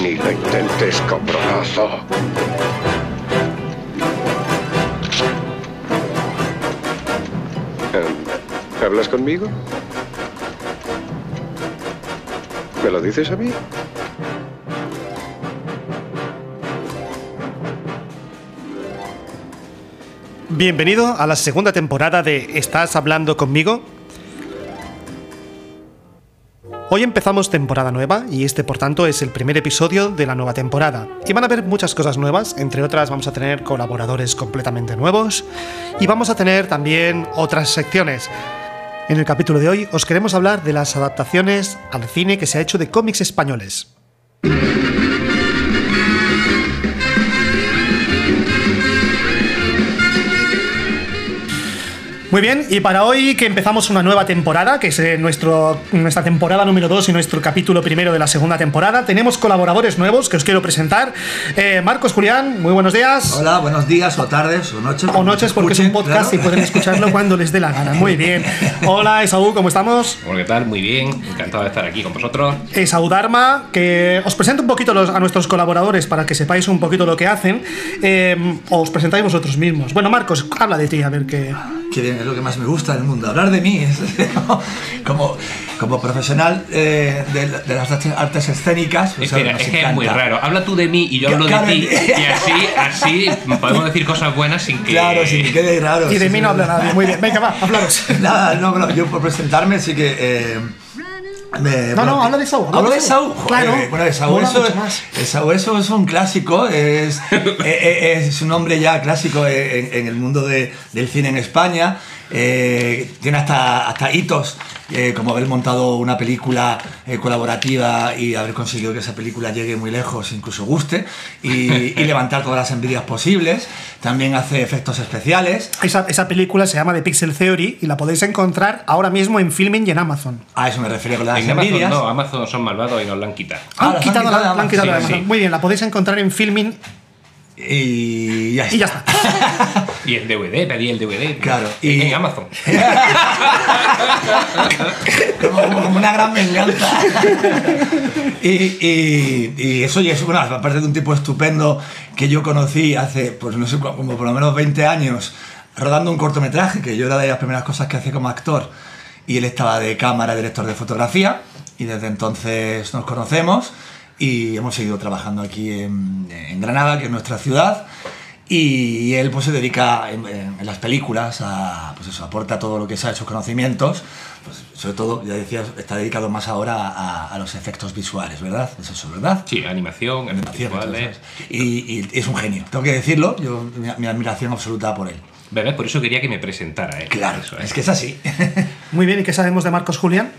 Ni lo intentes, cabronazo. Eh, ¿Hablas conmigo? ¿Me lo dices a mí? Bienvenido a la segunda temporada de ¿Estás hablando conmigo? Hoy empezamos temporada nueva y este por tanto es el primer episodio de la nueva temporada. Y van a haber muchas cosas nuevas, entre otras vamos a tener colaboradores completamente nuevos y vamos a tener también otras secciones. En el capítulo de hoy os queremos hablar de las adaptaciones al cine que se ha hecho de cómics españoles. Muy bien, y para hoy que empezamos una nueva temporada, que es eh, nuestro, nuestra temporada número 2 y nuestro capítulo primero de la segunda temporada, tenemos colaboradores nuevos que os quiero presentar. Eh, Marcos Julián, muy buenos días. Hola, buenos días, o tardes, o noches. O noches, porque es un podcast y pueden escucharlo cuando les dé la gana. Muy bien. Hola, Esaú, ¿cómo estamos? Hola, ¿qué tal? Muy bien, encantado de estar aquí con vosotros. Esaú Dharma, que os presento un poquito a nuestros colaboradores para que sepáis un poquito lo que hacen. Eh, os presentáis vosotros mismos. Bueno, Marcos, habla de ti, a ver qué que es lo que más me gusta del mundo, hablar de mí. como, como profesional eh, de, las artes escénicas. Pues, Espera, es que es muy raro. Habla tú de mí y yo hablo de ti. Y así, así podemos decir cosas buenas sin que. Claro, sin que quede raro. Y de mí no habla nadie. Muy bien, venga, va, hablaros. Nada, no, no, yo por presentarme sí que. Eh, no, no, habla de Saúl. Hablo de Saúl. Claro. bueno, de Saúl eso, eso, es un clásico. Es, es, un hombre ya clásico en, el mundo de, del cine en España. Eh, tiene hasta, hasta hitos, eh, como haber montado una película eh, colaborativa y haber conseguido que esa película llegue muy lejos, incluso guste, y, levantar todas las envidias posibles. También hace efectos especiales. Esa, esa, película se llama The Pixel Theory y la podéis encontrar ahora mismo en Filming y en Amazon. A eso me refería con las en envidias. Amazon no, Amazon son malvados y nos la han quitado. Ah, han, quitado, la, han quitado, Muy bien, la podéis encontrar en Filming y ya está. Y ya está. y el DVD, pedí el DVD. Claro. Y... En Amazon. como, una gran venganza. y, y, eso, y es una, aparte de un tipo estupendo que yo conocí hace, pues no sé, como por lo menos 20 años, rodando un cortometraje, que yo era de las primeras cosas que hacía como actor, y él estaba de cámara, director de fotografía, y desde entonces nos conocemos y hemos seguido trabajando aquí en, Granada, que es nuestra ciudad. Y él pues se dedica en, las películas a, pues eso, aporta todo lo que sabe, sus conocimientos, pues, sobre todo, ya decías, está dedicado más ahora a, los efectos visuales, ¿verdad? Es eso, ¿verdad? Sí, animación, animación visuales. Y, y, es un genio, tengo que decirlo, yo, mi, admiración absoluta por él. ¿Verdad? Por eso quería que me presentara él. Claro, eso, es que es así. Muy bien, ¿y qué sabemos de Marcos Julián?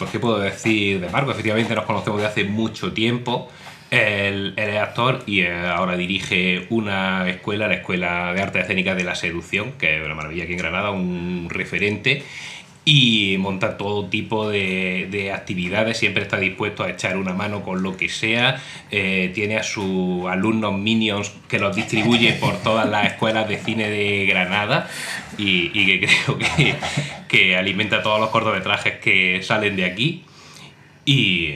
Pues qué puedo decir de Marco, efectivamente nos conocemos de hace mucho tiempo. Él, es actor y eh, ahora dirige una escuela, la Escuela de Arte Escénica de la Seducción, que es una maravilla aquí en Granada, un referente y monta todo tipo de, actividades, siempre está dispuesto a echar una mano con lo que sea, eh, tiene a sus alumnos minions que los distribuye por todas las escuelas de cine de Granada y, que creo que, que, alimenta todos los cortometrajes que salen de aquí. Y,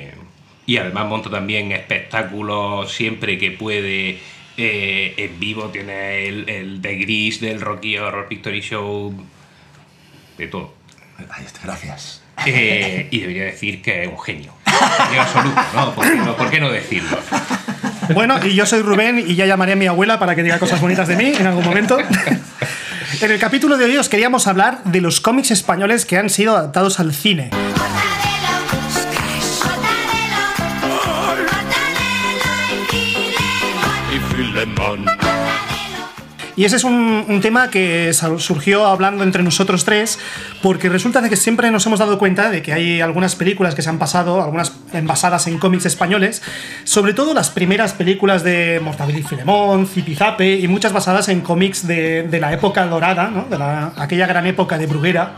además monta también espectáculos siempre que puede. Eh, en vivo, tiene el, el The Gris del Rocky Horror Picture Show, de todo. Ahí está, gracias. Eh, y debería decir que es un genio. En absoluto, ¿no? ¿Por qué no, decirlo? Bueno, y yo soy Rubén y ya llamaré a mi abuela para que diga cosas bonitas de mí en algún momento. En el capítulo de hoy os queríamos hablar de los cómics españoles que han sido adaptados al cine. Y ese es un, tema que surgió hablando entre nosotros tres, porque resulta de que siempre nos hemos dado cuenta de que hay algunas películas que se han pasado, algunas basadas en cómics españoles, sobre todo las primeras películas de Mortadelo y Filemón, Zipizape, y muchas basadas en cómics de, la época dorada, ¿no? de aquella gran época de Bruguera,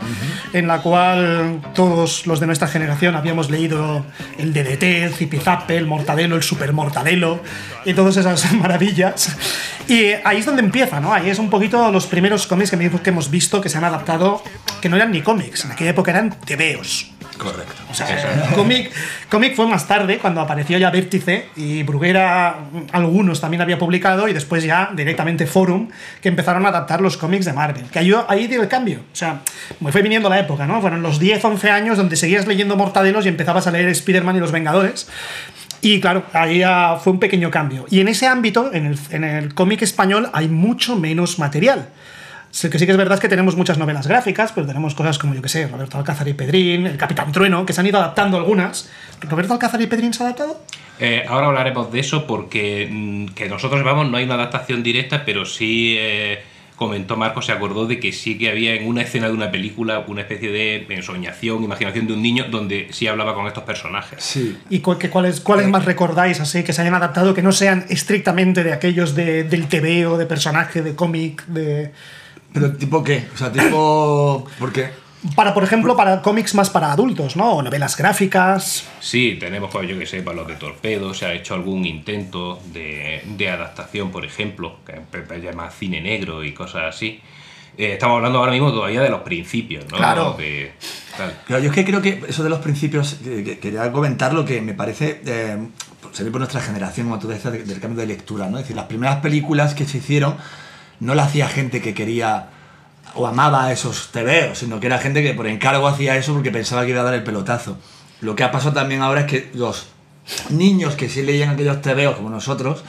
en la cual todos los de nuestra generación habíamos leído el DDT, el Zipizape, el Mortadelo, el Super Mortadelo, y todas esas maravillas. Y ahí es donde empieza, ¿no? Ahí es un poquito los primeros cómics que, que hemos visto que se han adaptado, que no eran ni cómics, en aquella época eran tebeos. Correcto. O sea, cómic, cómic fue más tarde, cuando apareció ya Vértice y Bruguera, algunos también había publicado, y después ya directamente Forum, que empezaron a adaptar los cómics de Marvel. Que ahí, ahí dio el cambio. O sea, me fue viniendo la época, ¿no? Fueron los 10, 11 años donde seguías leyendo Mortadelos y empezabas a leer Spider-Man y los Vengadores. Y claro, ahí ah, fue un pequeño cambio. Y en ese ámbito, en el, en el cómic español, hay mucho menos material. Sí que sí que es verdad que tenemos muchas novelas gráficas, pero tenemos cosas como, yo que sé, Roberto Alcázar y Pedrín, El Capitán Trueno, que se han ido adaptando algunas. ¿Roberto Alcázar y Pedrín se ha adaptado? Eh, ahora hablaremos de eso porque mm, que nosotros vamos no hay una adaptación directa, pero sí eh, comentó Marco, se acordó de que sí que había en una escena de una película una especie de ensoñación, imaginación de un niño donde sí hablaba con estos personajes. Sí. ¿Y cu- cuáles, cuáles más recordáis así que se hayan adaptado que no sean estrictamente de aquellos de, del TV o de personaje, de cómic, de... Pero tipo qué? O sea, tipo... ¿Por qué? Para, por ejemplo, para cómics más para adultos, ¿no? O novelas gráficas. Sí, tenemos, pues yo que sé, para los de Torpedo, se ha hecho algún intento de, de adaptación, por ejemplo, que se llama cine negro y cosas así. Eh, estamos hablando ahora mismo todavía de los principios, ¿no? Claro. De- tal. Claro, yo es que creo que eso de los principios, que- que- quería comentar lo que me parece, eh, se ve por nuestra generación, como tú decías, de- del cambio de lectura, ¿no? Es decir, las primeras películas que se hicieron no la hacía gente que quería o amaba esos tebeos, sino que era gente que por encargo hacía eso porque pensaba que iba a dar el pelotazo. Lo que ha pasado también ahora es que los niños que sí leían aquellos tebeos como nosotros,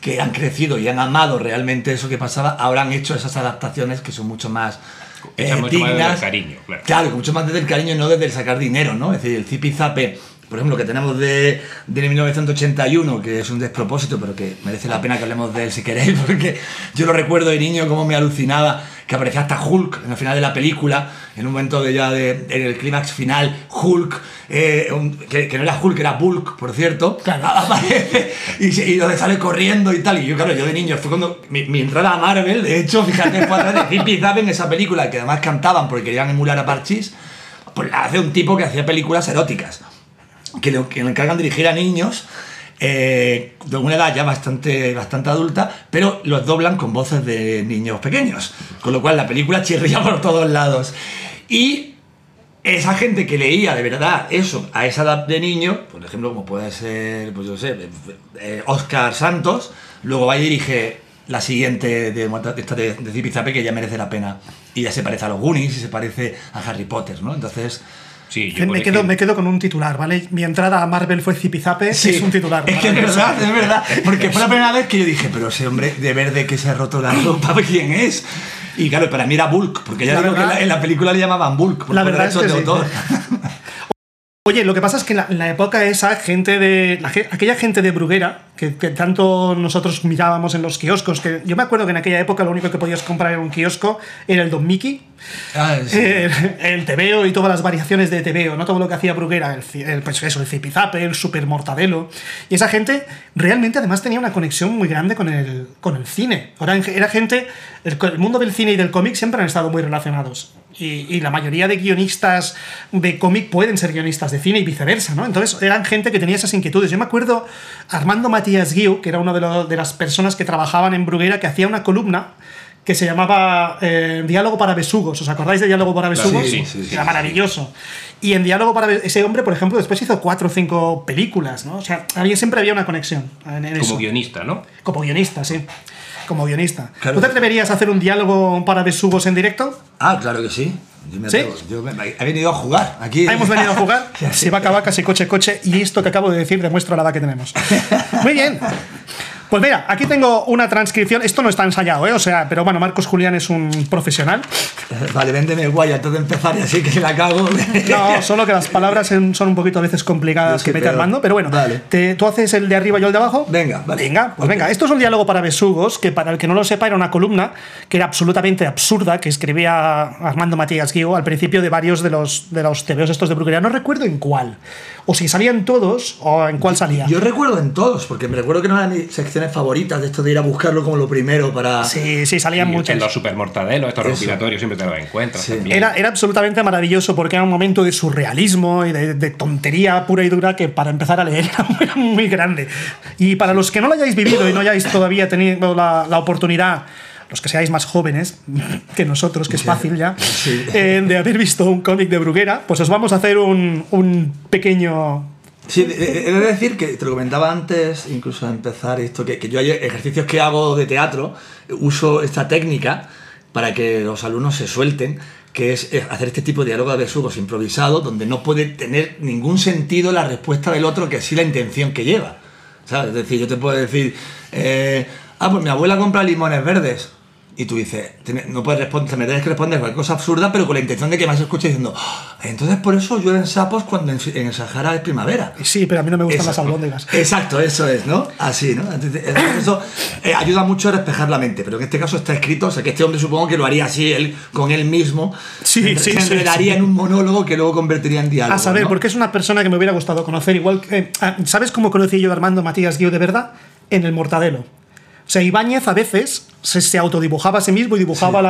que han crecido y han amado realmente eso que pasaba, ahora han hecho esas adaptaciones que son mucho más eh, mucho más desde el dignas. cariño, claro. Claro, mucho más desde el cariño, no desde el sacar dinero, ¿no? Es decir, el zipizape, por ejemplo, que tenemos de, de 1981, que es un despropósito, pero que merece la pena que hablemos de él si queréis, porque yo lo recuerdo de niño como me alucinaba que aparecía hasta Hulk en el final de la película, en un momento de ya de, en el clímax final, Hulk, eh, un- que, que no era Hulk, era Bulk, por cierto, Claro. aparece y, y donde sale corriendo y tal. Y yo, claro, yo de niño, fue cuando mi, mi entrada a Marvel, de hecho, fíjate, fue a través de en esa película, que además cantaban porque querían emular a Parchís, pues la hace un tipo que hacía películas eróticas, que le, que encargan dirigir a niños. eh, de una edad ya bastante, bastante adulta, pero los doblan con voces de niños pequeños, con lo cual la película chirría por todos lados. Y esa gente que leía de verdad eso a esa edad de niño, por ejemplo, como puede ser, pues yo sé, eh, Oscar Santos, luego va y dirige la siguiente de, esta de, de Zipizape que ya merece la pena. Y ya se parece a los Goonies y se parece a Harry Potter, ¿no? Entonces. Sí, yo, Me quedo, me quedo con un titular, ¿vale? Mi entrada a Marvel fue zipizape, es un titular. Es que es verdad, es verdad. Porque fue la primera vez que yo dije, pero ese hombre de verde que se ha roto la ropa, ¿quién es? Y claro, para mí era Bulk, porque ya La digo que en verdad- la, en la película le llamaban Bulk. por La verdad es eso que de sí. Oye, lo que pasa es que en la, en la época esa, gente de. la aquella gente de Bruguera, que, que tanto nosotros mirábamos en los kioscos, que yo me acuerdo que en aquella época lo único que podías comprar en un kiosco era el Don Mickey, Ah, sí. el, el TVO y todas las variaciones de TVO, no todo lo que hacía Bruguera, el, el, pues eso, el Zipizape, el Super Mortadelo. Y esa gente realmente además tenía una conexión muy grande con el, con el cine. Ahora era gente, el, el mundo del cine y del cómic siempre han estado muy relacionados. Y, y la mayoría de guionistas de cómic pueden ser guionistas de cine y viceversa, ¿no? Entonces eran gente que tenía esas inquietudes. Yo me acuerdo Armando Matías Guiu, que era una de, lo- de las personas que trabajaban en Bruguera, que hacía una columna que se llamaba eh, Diálogo para Besugos. ¿Os acordáis de Diálogo para Besugos? sí, sí, sí, Era maravilloso. Y en Diálogo para Be- ese hombre, por ejemplo, después hizo cuatro o cinco películas, ¿no? O sea, había, siempre había una conexión en, en eso. como guionista, ¿no? Como guionista, sí. Como guionista. Claro. ¿Tú te atreverías a hacer un diálogo para Besugos en directo? Ah, claro que sí. Yo me ¿Sí? Yo me- he venido a jugar aquí. Ah, Hemos venido a jugar. Si vaca, vaca, si coche, coche. Y esto que acabo de decir demuestra la edad que tenemos. Muy bien. Pues mira, aquí tengo una transcripción. Esto no está ensayado, ¿eh? O sea, pero bueno, Marcos Julián es un profesional. Vale, véndeme guay antes de empezar y así que la cago. No, solo que las palabras son un poquito a veces complicadas que peor. Armando, pero bueno, Vale. te- tú haces el de arriba y yo el de abajo. Venga, vale. Venga, pues Ok. venga. Esto es un diálogo para besugos, que para el que no lo sepa era una columna que era absolutamente absurda, que escribía Armando Matías Guigo al principio de varios de los, de los TVOs estos de brujería. No recuerdo en cuál. O si salían todos o en cuál salía. Yo recuerdo en todos, porque me recuerdo que no eran mis secciones favoritas de esto de ir a buscarlo como lo primero para. Sí, sí, salían Y muchos. en los supermortadelos, estos Eso. recopilatorios, siempre te los encuentras Sí. Era, era absolutamente maravilloso porque era un momento de surrealismo y de, de tontería pura y dura que para empezar a leer era muy, grande. Y para los que no lo hayáis vivido y no hayáis todavía tenido la, la oportunidad los que seáis más jóvenes que nosotros, que es fácil ya, eh, de haber visto un cómic de Bruguera, pues os vamos a hacer un, un pequeño Sí, he de decir que te lo comentaba antes, incluso de empezar esto, que, que yo hay ejercicios que hago de teatro, uso esta técnica para que los alumnos se suelten, que es eh, hacer este tipo de diálogo de besugos improvisado, donde no puede tener ningún sentido la respuesta del otro que sí la intención que lleva. ¿Sabes? Es decir, yo te puedo decir, eh, ah, pues mi abuela compra limones verdes. Y tú dices, no puedes responder, me tienes que responder cualquier cosa absurda, pero con la intención de que me escuche diciendo, "Ah, entonces por eso llueven sapos cuando en, en el Sahara es primavera. Sí, pero a mí no me gustan Eso. las albóndigas. Exacto, eso es, ¿no? Así, ¿no? Entonces, Eso eh, ayuda mucho a despejar la mente, pero en este caso está escrito, o sea, que este hombre supongo que lo haría así, él con él mismo. Sí, se, sí, se sí, enredaría sí. en un monólogo que luego convertiría en diálogo. A saber, ¿no? porque es una persona que me hubiera gustado conocer, igual que... eh, ¿Sabes cómo conocí yo a Armando Matías Guiu de verdad? En el Mortadelo. O sea, Ibáñez a veces se, se autodibujaba a sí mismo y dibujaba Sí.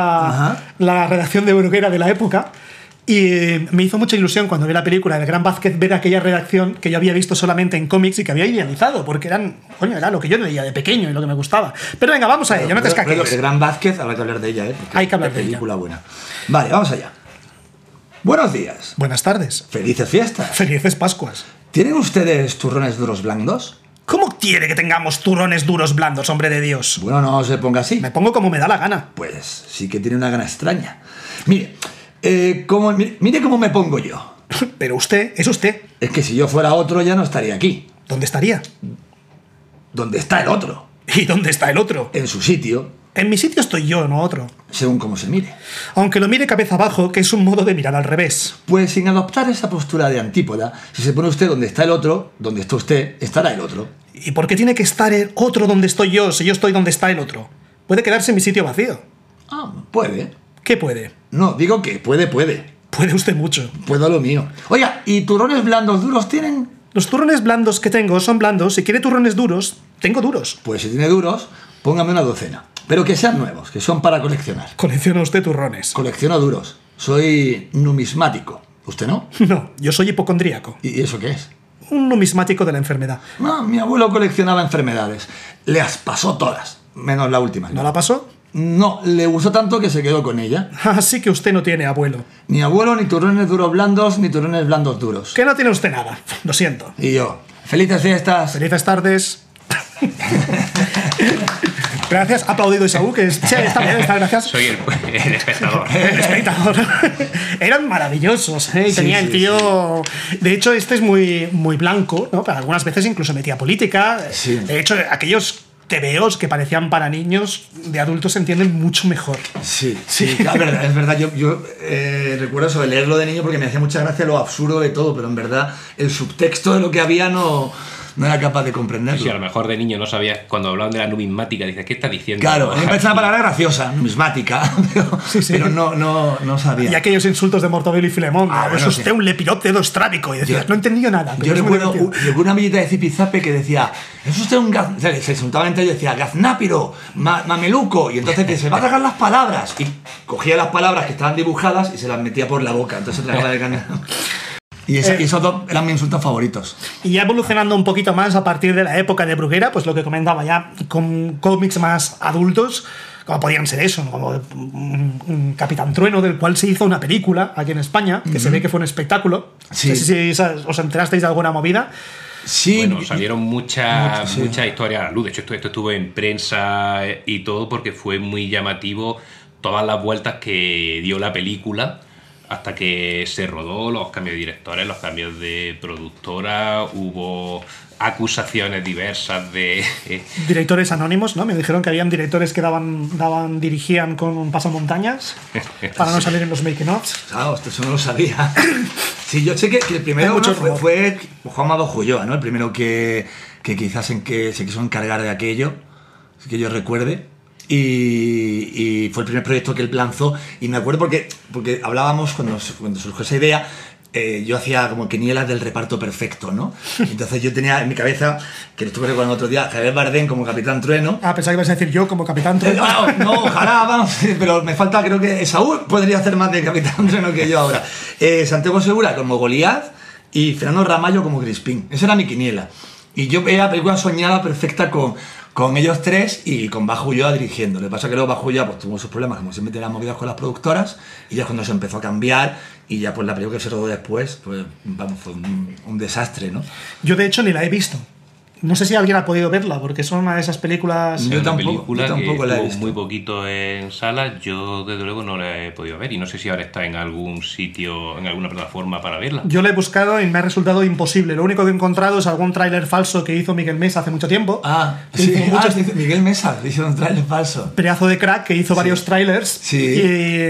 la, la redacción de Bruguera de la época. Y eh, me hizo mucha ilusión cuando vi la película del Gran Vázquez ver aquella redacción que yo había visto solamente en cómics y que había idealizado, porque eran, coño, era lo que yo leía de pequeño y lo que me gustaba. Pero venga, vamos a ello, no te Pero- pero escaques. El Gran Vázquez, habrá que hablar de ella, ¿eh? Porque Hay que hablar de ella. película buena. Vale, vamos allá. Buenos días. Buenas tardes. Felices fiestas. Felices Pascuas. ¿Tienen ustedes turrones duros blandos? ¿Cómo quiere que tengamos turrones duros blandos, hombre de Dios? Bueno, no se ponga así. Me pongo como me da la gana. Pues sí que tiene una gana extraña. Mire, eh, como- mire, mire cómo me pongo yo. Pero usted es usted. Es que si yo fuera otro ya no estaría aquí. ¿Dónde estaría? Donde está el otro. ¿Y dónde está el otro? En su sitio, En mi sitio estoy yo, no otro. según cómo se mire. Aunque lo mire cabeza abajo, que es un modo de mirar al revés. Pues sin adoptar esa postura de antípoda, si se pone usted donde está el otro, donde está usted, estará el otro. ¿Y por qué tiene que estar el otro donde estoy yo si yo estoy donde está el otro? Puede quedarse en mi sitio vacío. Ah, puede. ¿Qué puede? No, digo que puede, puede. Puede usted mucho. Puedo lo mío. Oiga, ¿y turrones blandos duros tienen? Los turrones blandos que tengo son blandos. Si quiere turrones duros, tengo duros. Pues si tiene duros, póngame una docena. Pero que sean nuevos, que son para coleccionar. Colecciona usted turrones. Colecciono duros. Soy numismático. ¿Usted no? No, yo soy hipocondríaco. ¿Y eso qué es? Un numismático de la enfermedad. No, mi abuelo coleccionaba enfermedades. Las pasó todas, menos la última. ¿No la pasó? No, le gustó tanto que se quedó con ella. Así que usted no tiene abuelo. Ni abuelo, ni turrones duros blandos, ni turrones blandos duros. Que no tiene usted nada. Lo siento. Y yo, felices fiestas. Felices tardes. Gracias. Ha aplaudido Isaú, que es, sí, está bien, está gracias. Soy el, el espectador. El espectador. Eran maravillosos, ¿eh? Sí, tenía el sí, tío. De hecho, este es muy, muy blanco, ¿no? Pero algunas veces incluso metía política. De hecho, aquellos TVOs que parecían para niños, de adultos se entienden mucho mejor. Sí, sí, es verdad, es verdad. Yo, yo eh, recuerdo eso de leerlo de niño porque me hacía mucha gracia lo absurdo de todo, pero en verdad el subtexto de lo que había no, no era capaz de comprenderlo. Si a lo mejor de niño no sabías, cuando hablaban de la numismática, dices, ¿qué está diciendo? Claro, parece una palabra graciosa, numismática, pero, Sí, sí. pero no, no, no sabía. Y aquellos insultos de Mortobelo y Filemón. Ah, ¿no? bueno, es usted sí. un lepiróptedo estrábico. Y decías, Yo- no he entendido nada. Pero Yo es recuerdo llegó una amiguita de Zipizape que decía, es usted un gaz... o sea, Se insultaba entre ellos y decía, gaznápiro, ma- mameluco. Y entonces te se va a tragar las palabras. Y cogía las palabras que estaban dibujadas y se las metía por la boca. Entonces se tragaba el gan- Y, esa- Eh. y esos dos eran mis insultos favoritos. Y ya evolucionando un poquito más a partir de la época de Bruguera, pues lo que comentaba ya con cómics más adultos, como podían ser eso, como un, un Capitán Trueno, del cual se hizo una película aquí en España, que se ve que fue un espectáculo. Sí. No sé si os enterasteis de alguna movida. Sí, Bueno, salieron muchas Mucho, sí. muchas historias a la luz. De hecho, esto, esto estuvo en prensa y todo porque fue muy llamativo todas las vueltas que dio la película hasta que se rodó, los cambios de directores, los cambios de productora, hubo acusaciones diversas de... Directores anónimos, ¿no? Me dijeron que habían directores que daban, daban dirigían con un pasamontañas para no salir en los making-ofs. Ah, hostia, eso no lo sabía. sí, yo sé que, que el primero mucho fue, fue Juan Amado Joyoa, ¿no? El primero que, que quizás en que se quiso encargar de aquello, que yo recuerde. Y, y fue el primer proyecto que él lanzó. Y me acuerdo porque, porque hablábamos cuando, cuando surgió esa idea. eh, yo hacía como quinielas del reparto perfecto, ¿no? Entonces yo tenía en mi cabeza, que lo estuve recordando otro día, Javier Bardem como Capitán Trueno, Ah, pensaba que ibas a decir yo como Capitán eh, Trueno. bueno, no, ojalá, vamos, pero me falta, creo que Saúl podría hacer más de Capitán Trueno que yo ahora. Eh, Santiago Segura como Goliath y Fernando Ramallo como Crispín. Esa era mi quiniela. Y yo veía la película soñada perfecta con, con ellos tres y con Bajo Ulloa dirigiendo. Lo que pasa es que luego Bajo Ulloa pues, tuvo sus problemas, como siempre tenía movidas con las productoras, y ya cuando se empezó a cambiar, y ya pues la película que se rodó después, pues vamos, fue un, un desastre, ¿no? Yo de hecho ni la he visto. No sé si alguien ha podido verla, porque son una de esas películas... Yo tampoco- película yo tampoco que la he visto. muy poquito en salas, yo desde luego no la he podido ver y no sé si ahora está en algún sitio, en alguna plataforma para verla. Yo la he buscado y me ha resultado imposible. Lo único que he encontrado es algún tráiler falso que hizo Miguel Mesa hace mucho tiempo. Ah, sí, hizo ah, muchos- dice Miguel Mesa, dice un trailer falso. pedazo de crack que hizo varios trailers. Sí.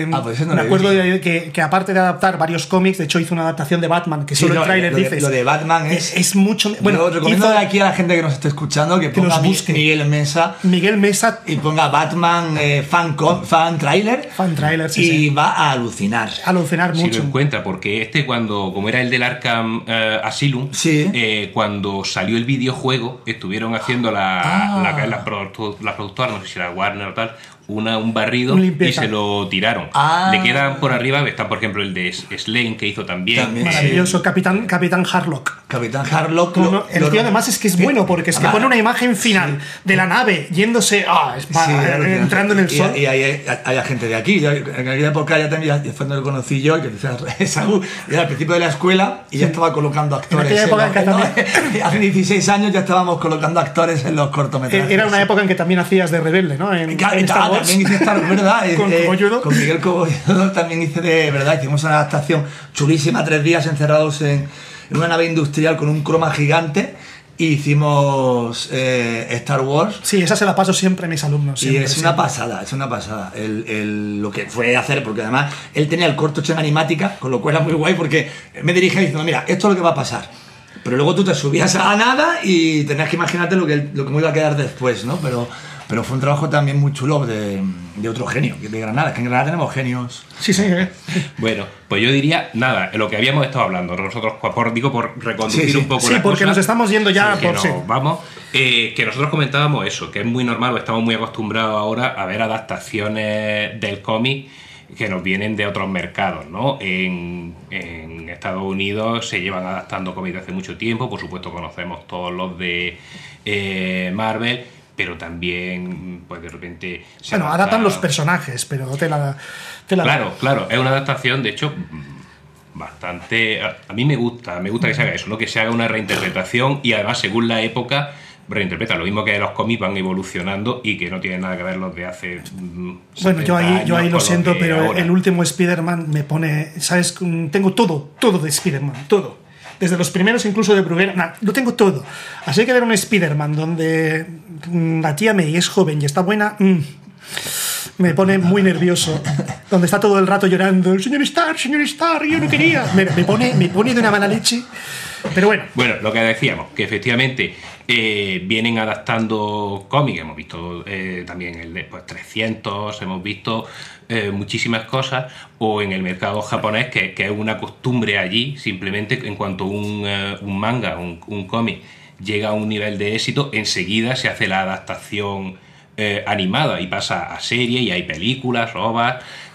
Y Ah, pues ese no me lo he acuerdo visto. de que, que aparte de adaptar varios cómics, de hecho hizo una adaptación de Batman, que Sí, solo no, el tráiler dices. lo de Batman es- es mucho. Bueno, Bueno, recomiendo hizo de aquí a la gente que nos esté escuchando que ponga busque. Miguel Mesa Miguel Mesa, y ponga Batman eh, fan, fan trailer. Fan trailer, sí, Y sí. va a alucinar. alucinar Si mucho. lo encuentra, porque este cuando, como era el del Arkham eh, Asylum, Sí. eh, cuando salió el videojuego, estuvieron haciendo la, Ah. la, la productora, no sé si era Warner o tal, una, un barrido Un y se lo tiraron. Ah. Le quedan por arriba, está por ejemplo el de Slane que hizo también. También. Maravilloso, Capitán, Capitán Harlock. Capitán Harlock. No, lo- no, el lo- tío además es que es Sí. bueno porque es que Ah, pone una imagen final de la nave yéndose, ah, es Sí, eh, entrando en el y, sol. Y, hay, hay- hay gente de aquí. Yo, en aquella época ya tenía, fue cuando lo conocí yo, que decía, Saúl, era al principio de la escuela y ya estaba colocando actores. aquella época los- en que ¿no? también- Hace 16 años ya estábamos colocando actores en los cortometrajes. Eh, Era una época en que también hacías de rebelde, ¿no? En, en Wars. también hice Star Wars, ¿verdad? Con Eh. Con Miguel Cogolludo también hice de, ¿verdad? Hicimos una adaptación chulísima, tres días encerrados en, en una nave industrial con un croma gigante. Y hicimos eh, Star Wars. Sí, esa se la paso siempre a mis alumnos. Y siempre, es una siempre. pasada, es una pasada. El, el- lo que fue hacer, porque además él tenía el corto hecho en animática, con lo cual era muy guay, porque me dirige diciendo, mira, esto es lo que va a pasar. Pero luego tú te subías a nada y tenías que imaginarte lo que, lo que me iba a quedar después, ¿no? Pero, pero fue un trabajo también muy chulo de, de otro genio, de Granada. Es que en Granada tenemos genios. Sí, sí. eh. Bueno, pues yo diría, nada, lo que habíamos estado hablando, nosotros, por, digo, por reconducir Sí, sí. un poco Sí, la porque cosa, nos estamos yendo ya que por nos sí. vamos, eh, que nosotros comentábamos eso, que es muy normal, o estamos muy acostumbrados ahora a ver adaptaciones del cómic que nos vienen de otros mercados, ¿no? En, en Estados Unidos se llevan adaptando cómics desde hace mucho tiempo, por supuesto conocemos todos los de eh, Marvel, pero también, pues de repente... se Bueno, adapta- adaptan los personajes, pero te la. Te la Claro, claro, es una adaptación, de hecho, bastante. A, a mí me gusta, me gusta que se haga eso, ¿no? Que se haga una reinterpretación y además, según la época, reinterpreta. Lo mismo que los cómics van evolucionando y que no tienen nada que ver los de hace. mm, Bueno, yo 70 ahí, yo ahí lo siento, pero ahora. el último Spider-Man me pone. ¿Sabes? Tengo todo, todo de Spider-Man, todo. Desde los primeros, incluso de Bruguera. nah, lo tengo todo. Así que ver un Spider-Man donde mm, la tía May es joven y está buena. mm, me pone muy nervioso. Donde está todo el rato llorando. Señor Starr, señor Starr, yo no quería. Me, me pone, me pone de una mala leche. Pero bueno. Bueno, lo que decíamos, que efectivamente eh, vienen adaptando cómics, hemos visto eh, también el de pues, 300, hemos visto eh, muchísimas cosas, o en el mercado japonés, que, que es una costumbre allí, simplemente en cuanto un, eh, un manga, un, un cómic llega a un nivel de éxito, enseguida se hace la adaptación eh, animada y pasa a serie y hay películas,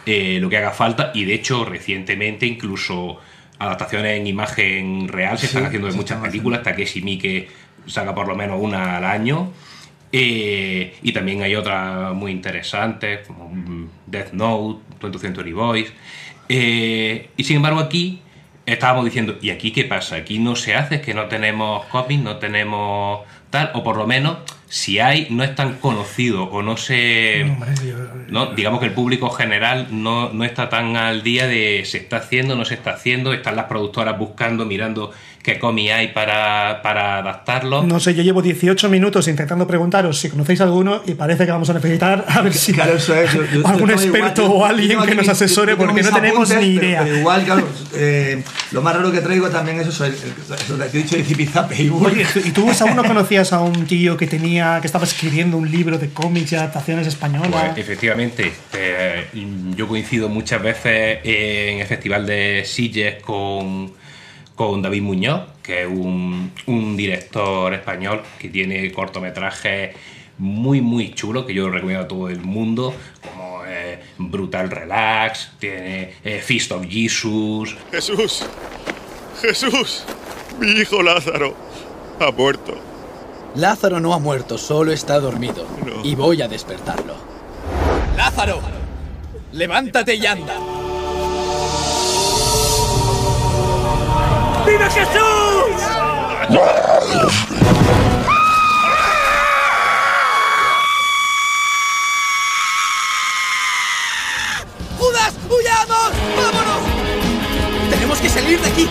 eh, lo que haga falta, y de hecho recientemente incluso adaptaciones en imagen real se están haciendo de muchas películas, Takeshi Miike saca por lo menos una al año. Y también hay otras muy interesantes, como Death Note, 20th Century Boys. Eh, y sin embargo aquí estábamos diciendo, ¿y aquí qué pasa? Aquí no se hace, es que no tenemos cómics, no tenemos tal, o por lo menos si hay, no es tan conocido o no se... Yo- ¿no? Digamos que el público general no, no está tan al día de se está haciendo, no se está haciendo, están las productoras buscando, mirando qué cómic hay para, para adaptarlo. No sé, yo llevo 18 minutos intentando preguntaros si conocéis alguno y parece que vamos a necesitar a ver si Claro, eso es. yo- yo- yo algún experto igual, yo- o alguien que nos asesore yo porque no tenemos apuntes, ni idea. pero igual, claro, eh, lo más raro que traigo también es eso, el, el- lo que te he dicho de Zipizape. Oye, ¿y tú aún no conocías a un tío que tenía que estaba escribiendo un libro de cómics y adaptaciones españolas? Pues efectivamente, eh, yo coincido muchas veces en el Festival de Sitges con, con David Muñoz, que es un, un director español que tiene cortometrajes muy, muy chulos, que yo recomiendo a todo el mundo, como eh, Brutal Relax, tiene eh, Feast of Jesus, Jesús, Jesús, mi hijo Lázaro ha muerto. Lázaro no ha muerto, solo está dormido. Y voy a despertarlo. ¡Lázaro! ¡Levántate y anda! ¡Viva Jesús! ¡Judas! ¡Huyamos! ¡Vámonos! ¡Tenemos que salir de aquí!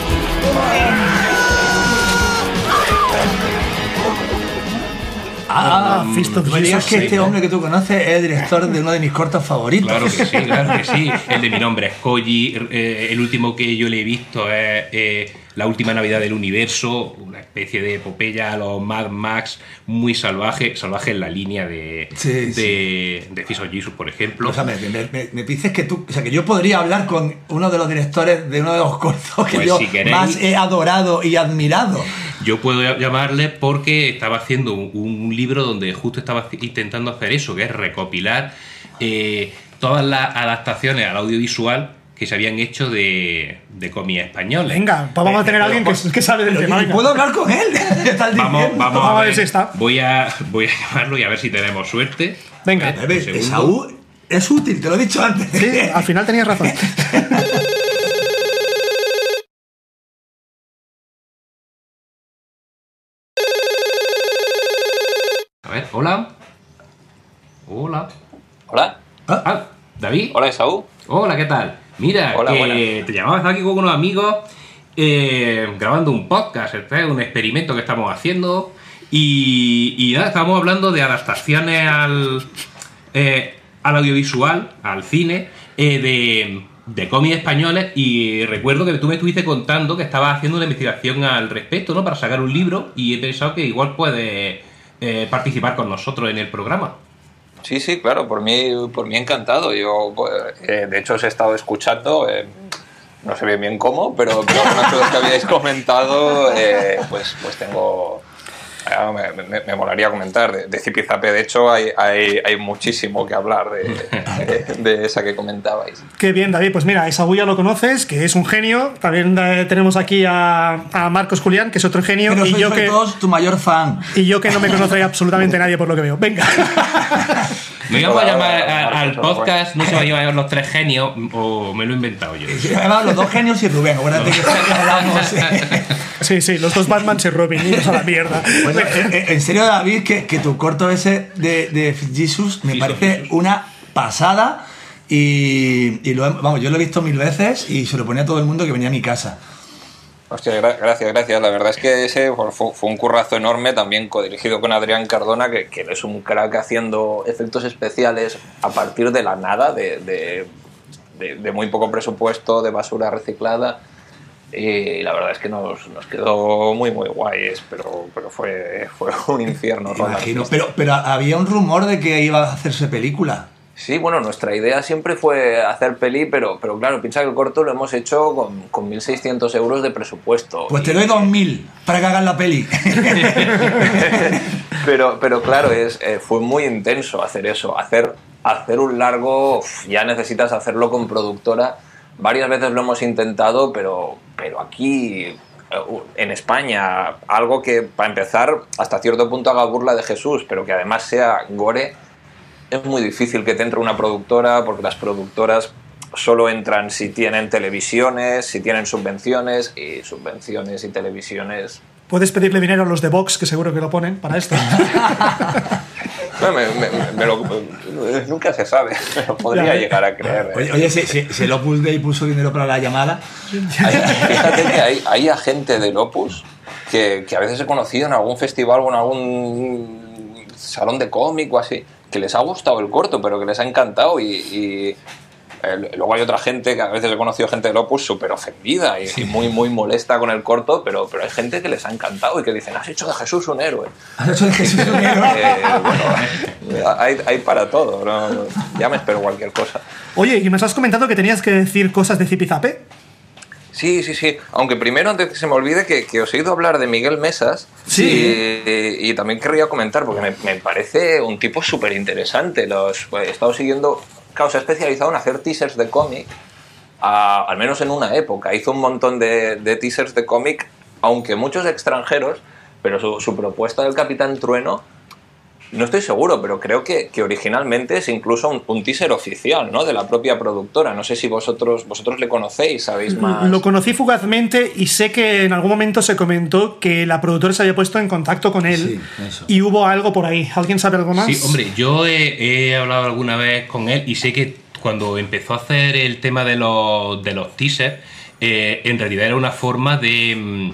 Ah, Fist of Jesus, que sí. este hombre que tú conoces es el director de uno de mis cortos favoritos. Claro que sí, claro que sí. El de mi nombre es Koji. eh, el último que yo le he visto es eh, La última Navidad del Universo, una especie de epopeya a los Mad Max, muy salvaje, salvaje en la línea de, Sí, de, de Fist of Jesus, por ejemplo. O sea, me, me- me- me dices que tú, o sea, que yo podría hablar con uno de los directores de uno de los cortos que Pues yo si queréis- más he adorado y admirado. Yo puedo llamarle porque estaba haciendo un, un libro donde justo estaba intentando hacer eso, que es recopilar eh, todas las adaptaciones al audiovisual que se habían hecho de, de españoles. Venga, pues vamos a tener a alguien que, que sabe del tema. ¿y venga. ¿Puedo hablar con él? Vamos, vamos, Vamos a ver, si está. Voy a, voy a llamarlo y a ver si tenemos suerte. Venga. A ver. Esaú es útil, te lo he dicho antes. Sí, al final tenías razón. hola. Hola. Hola. Ah, David. Hola, Esaú. Hola, ¿qué tal? Mira, Hola, que te llamabas aquí con unos amigos eh, grabando un podcast, es un experimento que estamos haciendo y, y nada, estábamos hablando de adaptaciones al, eh, al audiovisual, al cine, eh, de, de cómics españoles y recuerdo que tú me estuviste contando que estabas haciendo una investigación al respecto, ¿no? Para sacar un libro y he pensado que igual puedes eh, participar con nosotros en el programa. Sí, sí, claro, por mí, por mí encantado. Yo, eh, de hecho, os he estado escuchando, eh, no sé bien bien cómo, pero, algunas cosas que habíais comentado, pues, pues tengo... ah, Me, me- me molaría comentar. De, de Zipizape, de hecho, hay, hay, hay muchísimo que hablar de, de- de esa que comentabais. Qué bien, David. Pues mira, Esaú ya lo conoces, que es un genio. También eh, tenemos aquí a, a Marcos Julián, que es otro genio. Pero y, soy yo que, todo tu mayor fan. y yo que no me conoce absolutamente nadie por lo que veo. Venga. ¿Me íbamos a llamar a- al podcast? ¿No se va a llamar los tres genios o me lo he inventado yo? Además, los dos genios y Rubén. Acuérdate que siempre hablamos. Sí, sí, los dos Batman y Robin, iros a la mierda. Bueno, eh, en serio, David, que, que tu corto ese de, de Jesus me parece Jesus. una pasada. Y, y lo, he- vamos, yo lo he visto mil veces y se lo ponía a todo el mundo que venía a mi casa. Hostia, gra- gracias, gracias. La verdad es que ese fue, un currazo enorme, también codirigido con Adrián Cardona, que, que es un crack haciendo efectos especiales a partir de la nada, de, de- de- de muy poco presupuesto, de basura reciclada. Y la verdad es que nos, nos quedó muy, muy guay, es- pero, pero fue, fue un infierno. Imagino. Pero, pero había un rumor de que iba a hacerse película. Sí, bueno, nuestra idea siempre fue hacer peli, pero, pero claro, piensa que el corto lo hemos hecho con, con 1.600 euros de presupuesto. Pues te doy 2000 para que hagas la peli. pero, pero claro, es, eh, fue muy intenso hacer eso. Hacer, hacer un largo, ya necesitas hacerlo con productora. Varias veces lo hemos intentado, pero, pero aquí, eh, en España, algo que, para empezar, hasta cierto punto haga burla de Jesús, pero que además sea gore, es muy difícil que te entre una productora, porque las productoras solo entran si tienen televisiones, si tienen subvenciones, y subvenciones y televisiones Puedes pedirle dinero a los de Vox, que seguro que lo ponen para esto. No, me- me- me- lo- nunca se sabe, me lo podría Ya. llegar a creer. ¿eh? Oye, oye, si, si- si el Opus Dei puso dinero para la llamada, Hay- fíjate que hay, hay agente del Opus que, que a veces he conocido en algún festival o en algún salón de cómic o así, que les ha gustado el corto, pero que les ha encantado y... y, eh, luego hay otra gente que a veces he conocido gente del Opus súper ofendida y, y muy muy molesta con el corto, pero, pero hay gente que les ha encantado y que dicen, has hecho de Jesús un héroe. has hecho de Jesús un héroe. Eh, bueno, hay, hay para todo, ¿no? ya me espero cualquier cosa. Oye, y me has comentado que tenías que decir cosas de Zipizape. Sí, sí, sí. Aunque primero, antes que se me olvide, que, que os he ido hablar de Miguel Mesas. Sí. Y, y también querría comentar, porque me, me parece un tipo súper interesante. Los, pues, he estado siguiendo. Claro, se ha especializado en hacer teasers de cómic, al menos en una época. Hizo un montón de, de teasers de cómic, aunque muchos extranjeros. pero su, su propuesta del Capitán Trueno, no estoy seguro, pero creo que, que originalmente es incluso un, un teaser oficial, ¿no? De la propia productora. No sé si vosotros, vosotros le conocéis, sabéis más. Lo conocí fugazmente y sé que en algún momento se comentó que la productora se había puesto en contacto con él Sí, eso. y hubo algo por ahí. ¿Alguien sabe algo más? Sí, hombre, yo he, he hablado alguna vez con él y sé que cuando empezó a hacer el tema de los, de los teasers, eh, en realidad era una forma de, mm,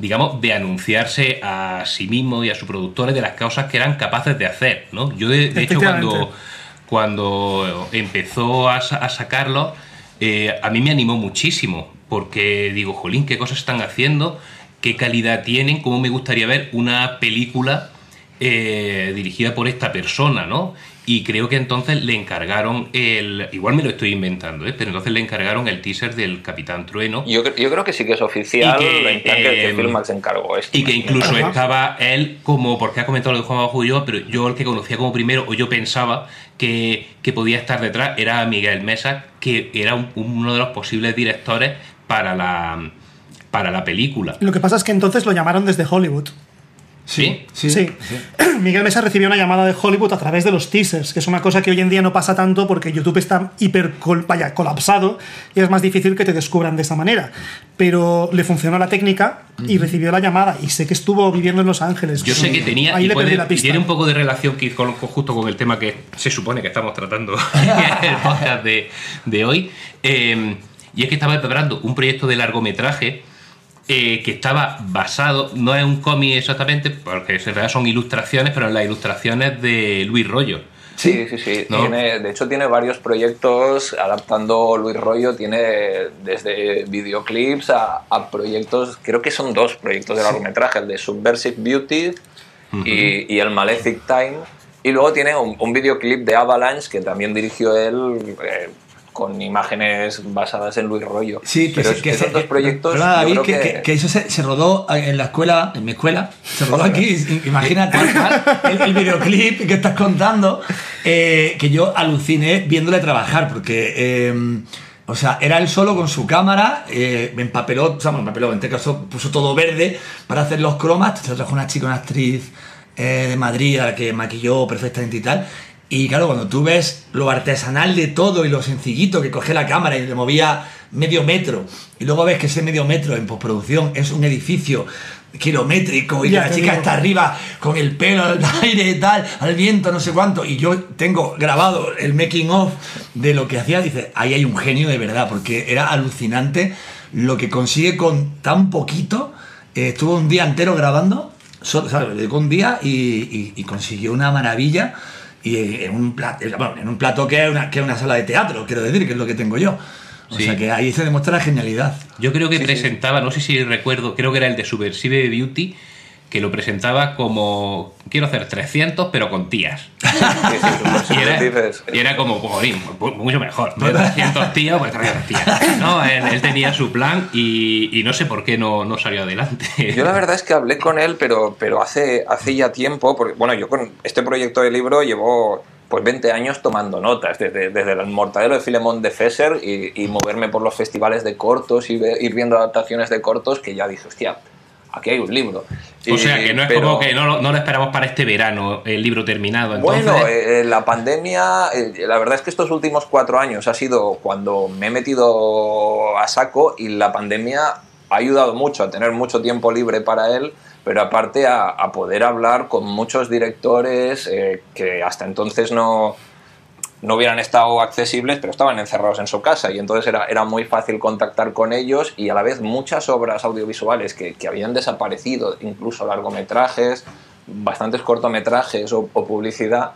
digamos, de anunciarse a sí mismo y a sus productores de las cosas que eran capaces de hacer, ¿no? Yo, de, de hecho, cuando, cuando empezó a sacarlo, eh, a mí me animó muchísimo, porque digo, jolín, qué cosas están haciendo, qué calidad tienen, cómo me gustaría ver una película eh, dirigida por esta persona, ¿no? Y creo que entonces le encargaron el. Igual me lo estoy inventando, ¿eh? Pero entonces le encargaron el teaser del Capitán Trueno. Yo, yo creo que sí que es oficial, Y que, en plan que, que eh, Filmax se encargó esto. Y que incluso Ajá. estaba él como, porque ha comentado lo de Juan Bajo yo, pero yo el que conocía como primero, o yo pensaba que, que podía estar detrás, era Miguel Mesa, que era un- uno de los posibles directores para la, para la película. Lo que pasa es que entonces lo llamaron desde Hollywood. ¿Sí? Sí, Sí. Miguel Mesa recibió una llamada de Hollywood a través de los teasers, que es una cosa que hoy en día no pasa tanto porque YouTube está hiper col- vaya, colapsado y es más difícil que te descubran de esa manera. Pero le funcionó la técnica y recibió la llamada y sé que estuvo viviendo en Los Ángeles. Yo sé que tenía Ahí y, le puede- perdí la pista. tiene un poco de relación que con, con- justo con el tema que se supone que estamos tratando en el podcast de, de hoy. Eh, y es que estaba preparando un proyecto de largometraje eh, que estaba basado, no es un cómic exactamente, porque en realidad son ilustraciones, pero en las ilustraciones de Luis Rollo. Sí, sí, sí. ¿No? Tiene, de hecho, tiene varios proyectos adaptando Luis Rollo. Tiene desde videoclips a, a proyectos, creo que son dos proyectos de largometraje: el de Subversive Beauty y, y el Malefic Time. Y luego tiene un, un videoclip de Avalanche que también dirigió él. eh, con imágenes basadas en Luis Rollo. Sí, que, pero es- que esos se- dos proyectos. yo David, creo que, que- que eso se, se rodó en la escuela, en mi escuela, se rodó aquí, imagínate el, el videoclip que estás contando, eh, que yo aluciné viéndole trabajar, porque, eh, o sea, era él solo con su cámara, eh, me empapeló, o sea, me empapeló, en este caso puso todo verde para hacer los cromas, se trajo una chica, una actriz eh, de Madrid a la que maquilló perfectamente y tal. Y claro, cuando tú ves lo artesanal de todo y lo sencillito que coge la cámara y le movía medio metro, y luego ves que ese medio metro en postproducción es un edificio kilométrico y Ya la chica digo. está arriba con el pelo al aire y tal, al viento, no sé cuánto, y yo tengo grabado el making of de lo que hacía, dice, ahí hay un genio de verdad, porque era alucinante lo que consigue con tan poquito. Eh, estuvo un día entero grabando, solo, ¿sabes? Le dedicó un día y, y- y consiguió una maravilla. Y eh, en un, plato, en un plato que es, una, que es una sala de teatro, quiero decir, que es lo que tengo yo. O Sí. sea que ahí se demuestra la genialidad. Yo creo que presentaba, no sé si recuerdo, creo que era el de Subversive Beauty, que lo presentaba como quiero hacer 300 pero con tías. Y era, y era como, jolín, mucho mejor. ¿no? 300 tíos, pues 300 tías. No, él, él tenía su plan y, y no sé por qué no, no salió adelante. Yo la verdad es que hablé con él, pero, pero hace, hace ya tiempo, porque bueno, yo con este proyecto de libro llevo pues 20 años tomando notas, desde, desde el mortadelo de Filemón de Fesser y, y moverme por los festivales de cortos y ir viendo adaptaciones de cortos que ya dije, hostia, aquí hay un libro. o Y- sea, que no es pero- como que no, lo- no lo esperamos para este verano, el libro terminado. Entonces, Bueno, eh, eh, la pandemia, eh, la verdad es que estos últimos cuatro años ha sido cuando me he metido a saco y la pandemia ha ayudado mucho a tener mucho tiempo libre para él, pero aparte a, a poder hablar con muchos directores eh, que hasta entonces no, no hubieran estado accesibles, pero estaban encerrados en su casa y entonces era, era muy fácil contactar con ellos y a la vez muchas obras audiovisuales que, que habían desaparecido, incluso largometrajes, bastantes cortometrajes o, publicidad,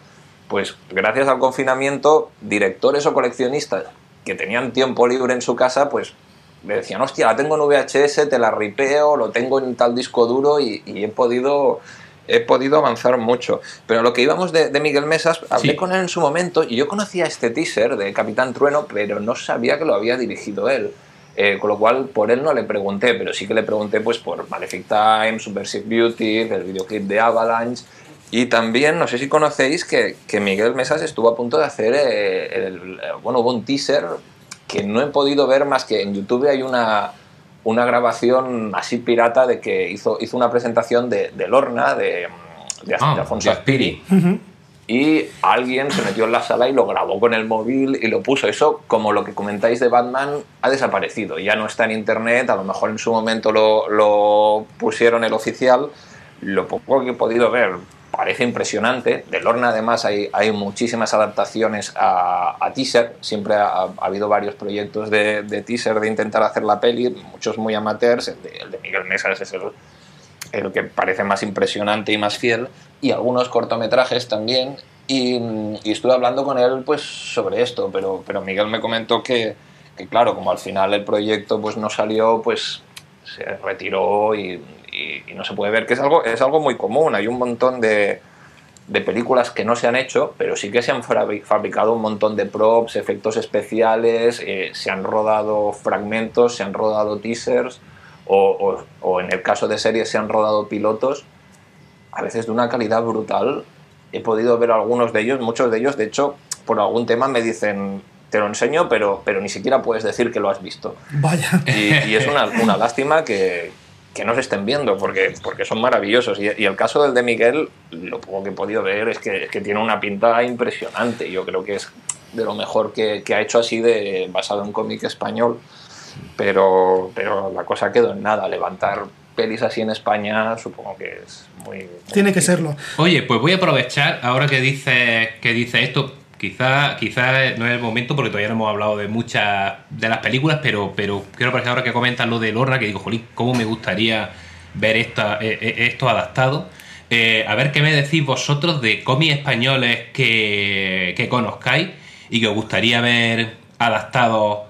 pues gracias al confinamiento, directores o coleccionistas que tenían tiempo libre en su casa, pues me decían, hostia, la tengo en VHS, te la ripeo, lo tengo en tal disco duro y he podido he podido avanzar mucho. Pero lo que íbamos de, de Miguel Mesas, hablé Sí. con él en su momento y yo conocía este teaser de Capitán Trueno, pero no sabía que lo había dirigido él. Eh, con lo cual, por él no le pregunté, pero sí que le pregunté pues, por Malefic Time, Subversive Beauty, el videoclip de Avalanche. Y también, no sé si conocéis que, que Miguel Mesas estuvo a punto de hacer, eh, el, bueno, hubo un teaser que no he podido ver más que en YouTube hay una, una grabación así pirata de que hizo, hizo una presentación de, de Lorna, de, de, Ah, de Alfonso de Aspiri, Aspiri. y alguien se metió en la sala y lo grabó con el móvil y lo puso. Eso, como lo que comentáis de Batman, ha desaparecido. Ya no está en internet, a lo mejor en su momento lo, lo pusieron el oficial. Lo poco que he podido ver parece impresionante. De Lorna, además, hay, hay muchísimas adaptaciones a, a teaser. Siempre ha, ha habido varios proyectos de, de teaser de intentar hacer la peli, muchos muy amateurs. El de, el de Miguel Mesas es el, el que parece más impresionante y más fiel, y algunos cortometrajes también. Y, y estuve hablando con él pues sobre esto, pero, pero Miguel me comentó que, que, claro, como al final el proyecto pues no salió, pues se retiró y, y- y no se puede ver, que es algo, es algo muy común. Hay un montón de, de películas que no se han hecho, pero sí que se han fabri- fabricado un montón de props, efectos especiales, eh, se han rodado fragmentos, se han rodado teasers, o, o- o en el caso de series se han rodado pilotos, a veces de una calidad brutal. He podido ver algunos de ellos, muchos de ellos, de hecho, por algún tema me dicen, te lo enseño, pero, pero ni siquiera puedes decir que lo has visto. Vaya. Y, y es una, una lástima que, que no se estén viendo, porque, porque son maravillosos. Y, y el caso del de Miguel, lo poco que he podido ver es que, es que tiene una pinta impresionante. Yo creo que es de lo mejor que, que ha hecho así de basado en cómic español. Pero, pero la cosa quedó en nada. Levantar pelis así en España supongo que es muy... muy Tiene que difícil. serlo. Oye, pues voy a aprovechar ahora que dice que dice esto. Quizá, quizá no es el momento porque todavía no hemos hablado de muchas de las películas, pero, pero quiero por ejemplo ahora que comentan lo de Lorna, que digo, jolín, cómo me gustaría ver esta, eh, eh, esto adaptado. Eh, a ver qué me decís vosotros de cómics españoles que, que conozcáis y que os gustaría ver adaptados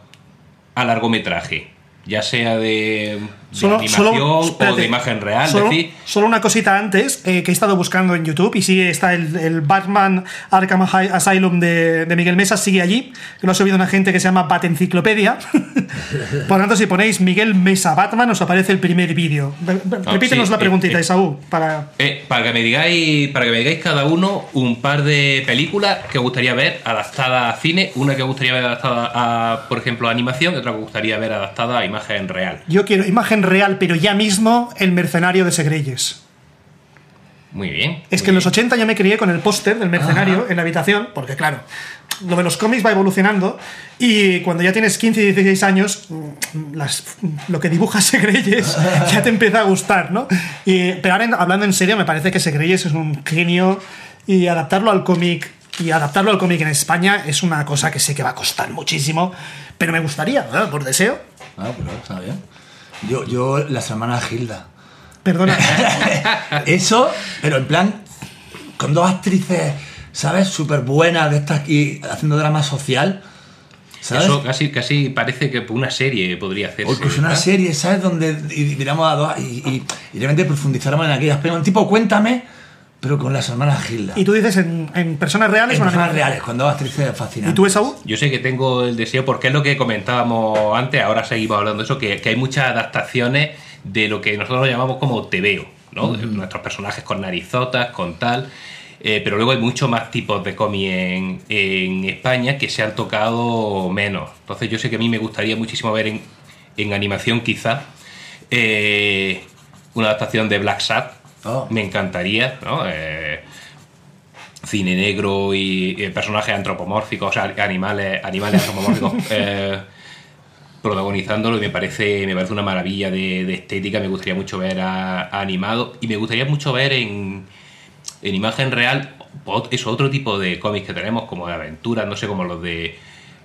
a largometraje, ya sea de, de animación o espérate, de imagen real. Solo, decir, solo una cosita antes eh, que he estado buscando en YouTube y sí está el, el Batman Arkham Asylum de, de Miguel Mesa, sigue allí, que lo ha subido una gente que se llama Batenciclopedia. Por lo tanto, si ponéis Miguel Mesa Batman, os aparece el primer vídeo. Ah, Repítenos sí, la eh, preguntita, eh. Isaú, para... Eh, para que me digáis, para que me digáis cada uno un par de películas que os gustaría ver adaptadas a cine, una que os gustaría ver adaptada a, por ejemplo, a animación, y otra que os gustaría ver adaptada a imagen real. Yo quiero imagen real, pero ya mismo el mercenario de Segreyes. Muy bien. Es muy que en los bien. 80 yo me crié con el póster del mercenario en la habitación, porque claro, lo de los cómics va evolucionando y cuando ya tienes 15 y 16 años, mm, las- lo que dibuja Segreyes ya te empieza a gustar, ¿no? Y, pero ahora hablando en serio, me parece que Segreyes es un genio y adaptarlo al cómic y adaptarlo al cómic en España es una cosa que sé que va a costar muchísimo, pero me gustaría, ¿no? por deseo. Ah, pero está bien. Yo, yo, las hermanas Hilda. Perdona. Eso, pero en plan, con dos actrices, ¿sabes? Súper buenas de estas aquí haciendo drama social. ¿Sabes? Eso casi, casi parece que una serie podría hacerse. O incluso una ¿verdad? serie, ¿sabes? Donde y miramos a dos y, y, y realmente profundizáramos en aquellas películas. Un tipo, cuéntame, pero con las hermanas Hilda. y tú dices en, en personas reales en o en personas reales, con dos actrices fascinantes. ¿Y tú, Esaú? Yo sé que tengo el deseo, porque es lo que comentábamos antes, ahora seguimos hablando de eso, que, que hay muchas adaptaciones de lo que nosotros llamamos como tebeo, ¿no? Nuestros personajes con narizotas, con tal. eh, pero luego hay muchos más tipos de cómic en, en España que se han tocado menos. Entonces yo sé que a mí me gustaría muchísimo ver en, en animación quizá eh, una adaptación de Black Sad. Oh. Me encantaría, ¿no? Eh, cine negro y, y personajes antropomórficos, animales, animales antropomórficos eh, protagonizándolo y me parece, me parece una maravilla de, de estética, me gustaría mucho ver a, a animado y me gustaría mucho ver en, en imagen real eso, otro tipo de cómics que tenemos, como de aventuras, no sé, como los de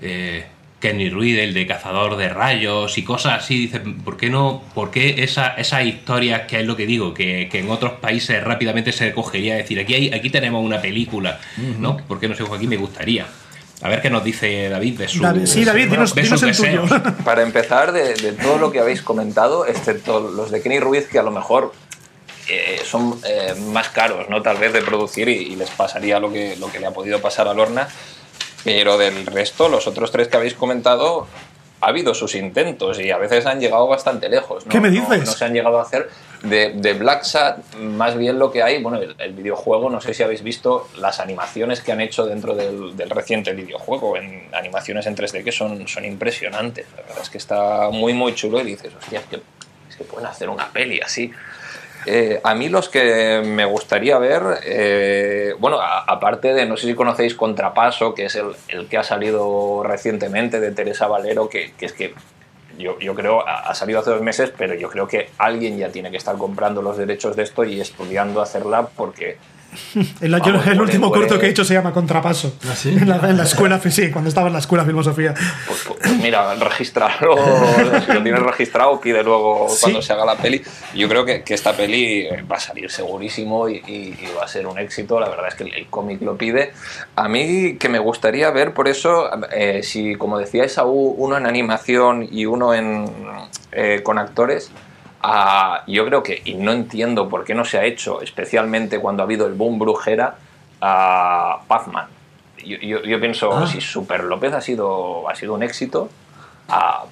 eh, Kenny Ruiz, el de Cazador de Rayos y cosas así. Dicen, ¿por qué no? ¿Por qué esa, esas historias, que es lo que digo, que, que en otros países rápidamente se cogería decir, aquí, hay, aquí tenemos una película, ¿no? ¿Por qué no se aquí? Me gustaría. A ver qué nos dice David de su. David- sí, David, dinos, de dinos sus el tuyo. Para empezar, de, de todo lo que habéis comentado, excepto los de Kenny Ruiz, que a lo mejor eh, son eh, más caros, ¿no? Tal vez de producir y, y les pasaría lo que, lo que le ha podido pasar a Lorna. Pero del resto, los otros tres que habéis comentado, ha habido sus intentos y a veces han llegado bastante lejos. ¿no? ¿Qué me dices? No, se han llegado a hacer. De, de Black Sat, más bien lo que hay, bueno, el, el videojuego, no sé si habéis visto las animaciones que han hecho dentro del, del reciente videojuego, en animaciones en 3D que son, son impresionantes. La verdad es que está muy, muy chulo y dices, hostia, que, es que pueden hacer una peli así. Eh, a mí los que me gustaría ver, eh, bueno, aparte de, no sé si conocéis Contrapaso, que es el, el que ha salido recientemente de Teresa Valero, que, que es que yo, yo creo, ha salido hace dos meses, pero yo creo que alguien ya tiene que estar comprando los derechos de esto y estudiando hacerla porque El, yo- Vamos, el por último el- por corto el- que he hecho se llama Contrapaso. ¿Ah, sí? En la, en la escuela, sí, cuando estaba en la escuela de filosofía. Pues, pues- pues mira, registrarlo, si lo tienes registrado, pide luego Sí. cuando se haga la peli. Yo creo que, que esta peli eh, va a salir segurísimo y, y- y va a ser un éxito. La verdad es que el, el cómic lo pide. A mí que me gustaría ver, por eso, eh, si como decía Esaú, uno en animación y uno en, eh, con actores, ah, yo creo que, y no entiendo por qué no se ha hecho, especialmente cuando ha habido el boom brujera, a Pac-Man. Yo, yo- yo pienso, Ah. si Super López ha sido, ha sido un éxito, a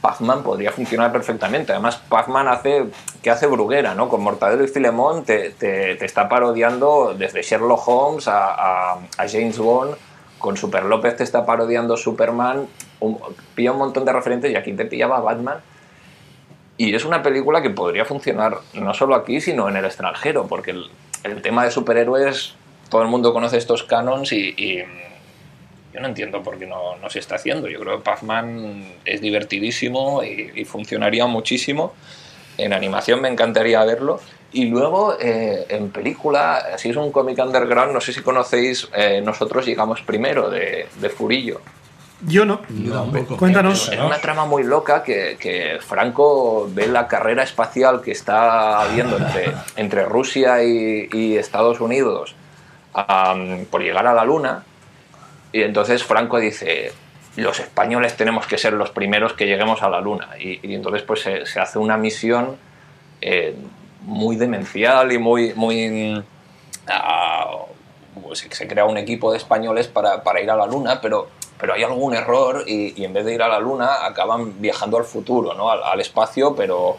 Pac-Man podría funcionar perfectamente. Además, Pac-Man hace, que hace Bruguera, ¿no? Con Mortadelo y Filemón te, te- te está parodiando desde Sherlock Holmes a, a- a James Bond. Con Super López te está parodiando Superman. Un, pilla un montón de referentes y aquí te pillaba Batman. Y es una película que podría funcionar no solo aquí, sino en el extranjero, porque el, tema de superhéroes, todo el mundo conoce estos canons y, y yo no entiendo por qué no, no se está haciendo. Yo creo que Pac-Man es divertidísimo y, y funcionaría muchísimo. En animación me encantaría verlo. Y luego eh, en película, si es un cómic underground, no sé si conocéis eh, Nosotros llegamos primero de, de Furillo. Yo no. Yo tampoco. Cuéntanos. Es una trama muy loca que, que Franco ve la carrera espacial que está habiendo entre, entre Rusia y, y Estados Unidos por llegar a la Luna. Y entonces Franco dice, los españoles tenemos que ser los primeros que lleguemos a la Luna. Y, y entonces pues se, se hace una misión eh, muy demencial y muy... muy ah, pues se crea un equipo de españoles para, para ir a la Luna, pero, pero hay algún error y, en vez de ir a la Luna acaban viajando al futuro, ¿no? al, espacio, pero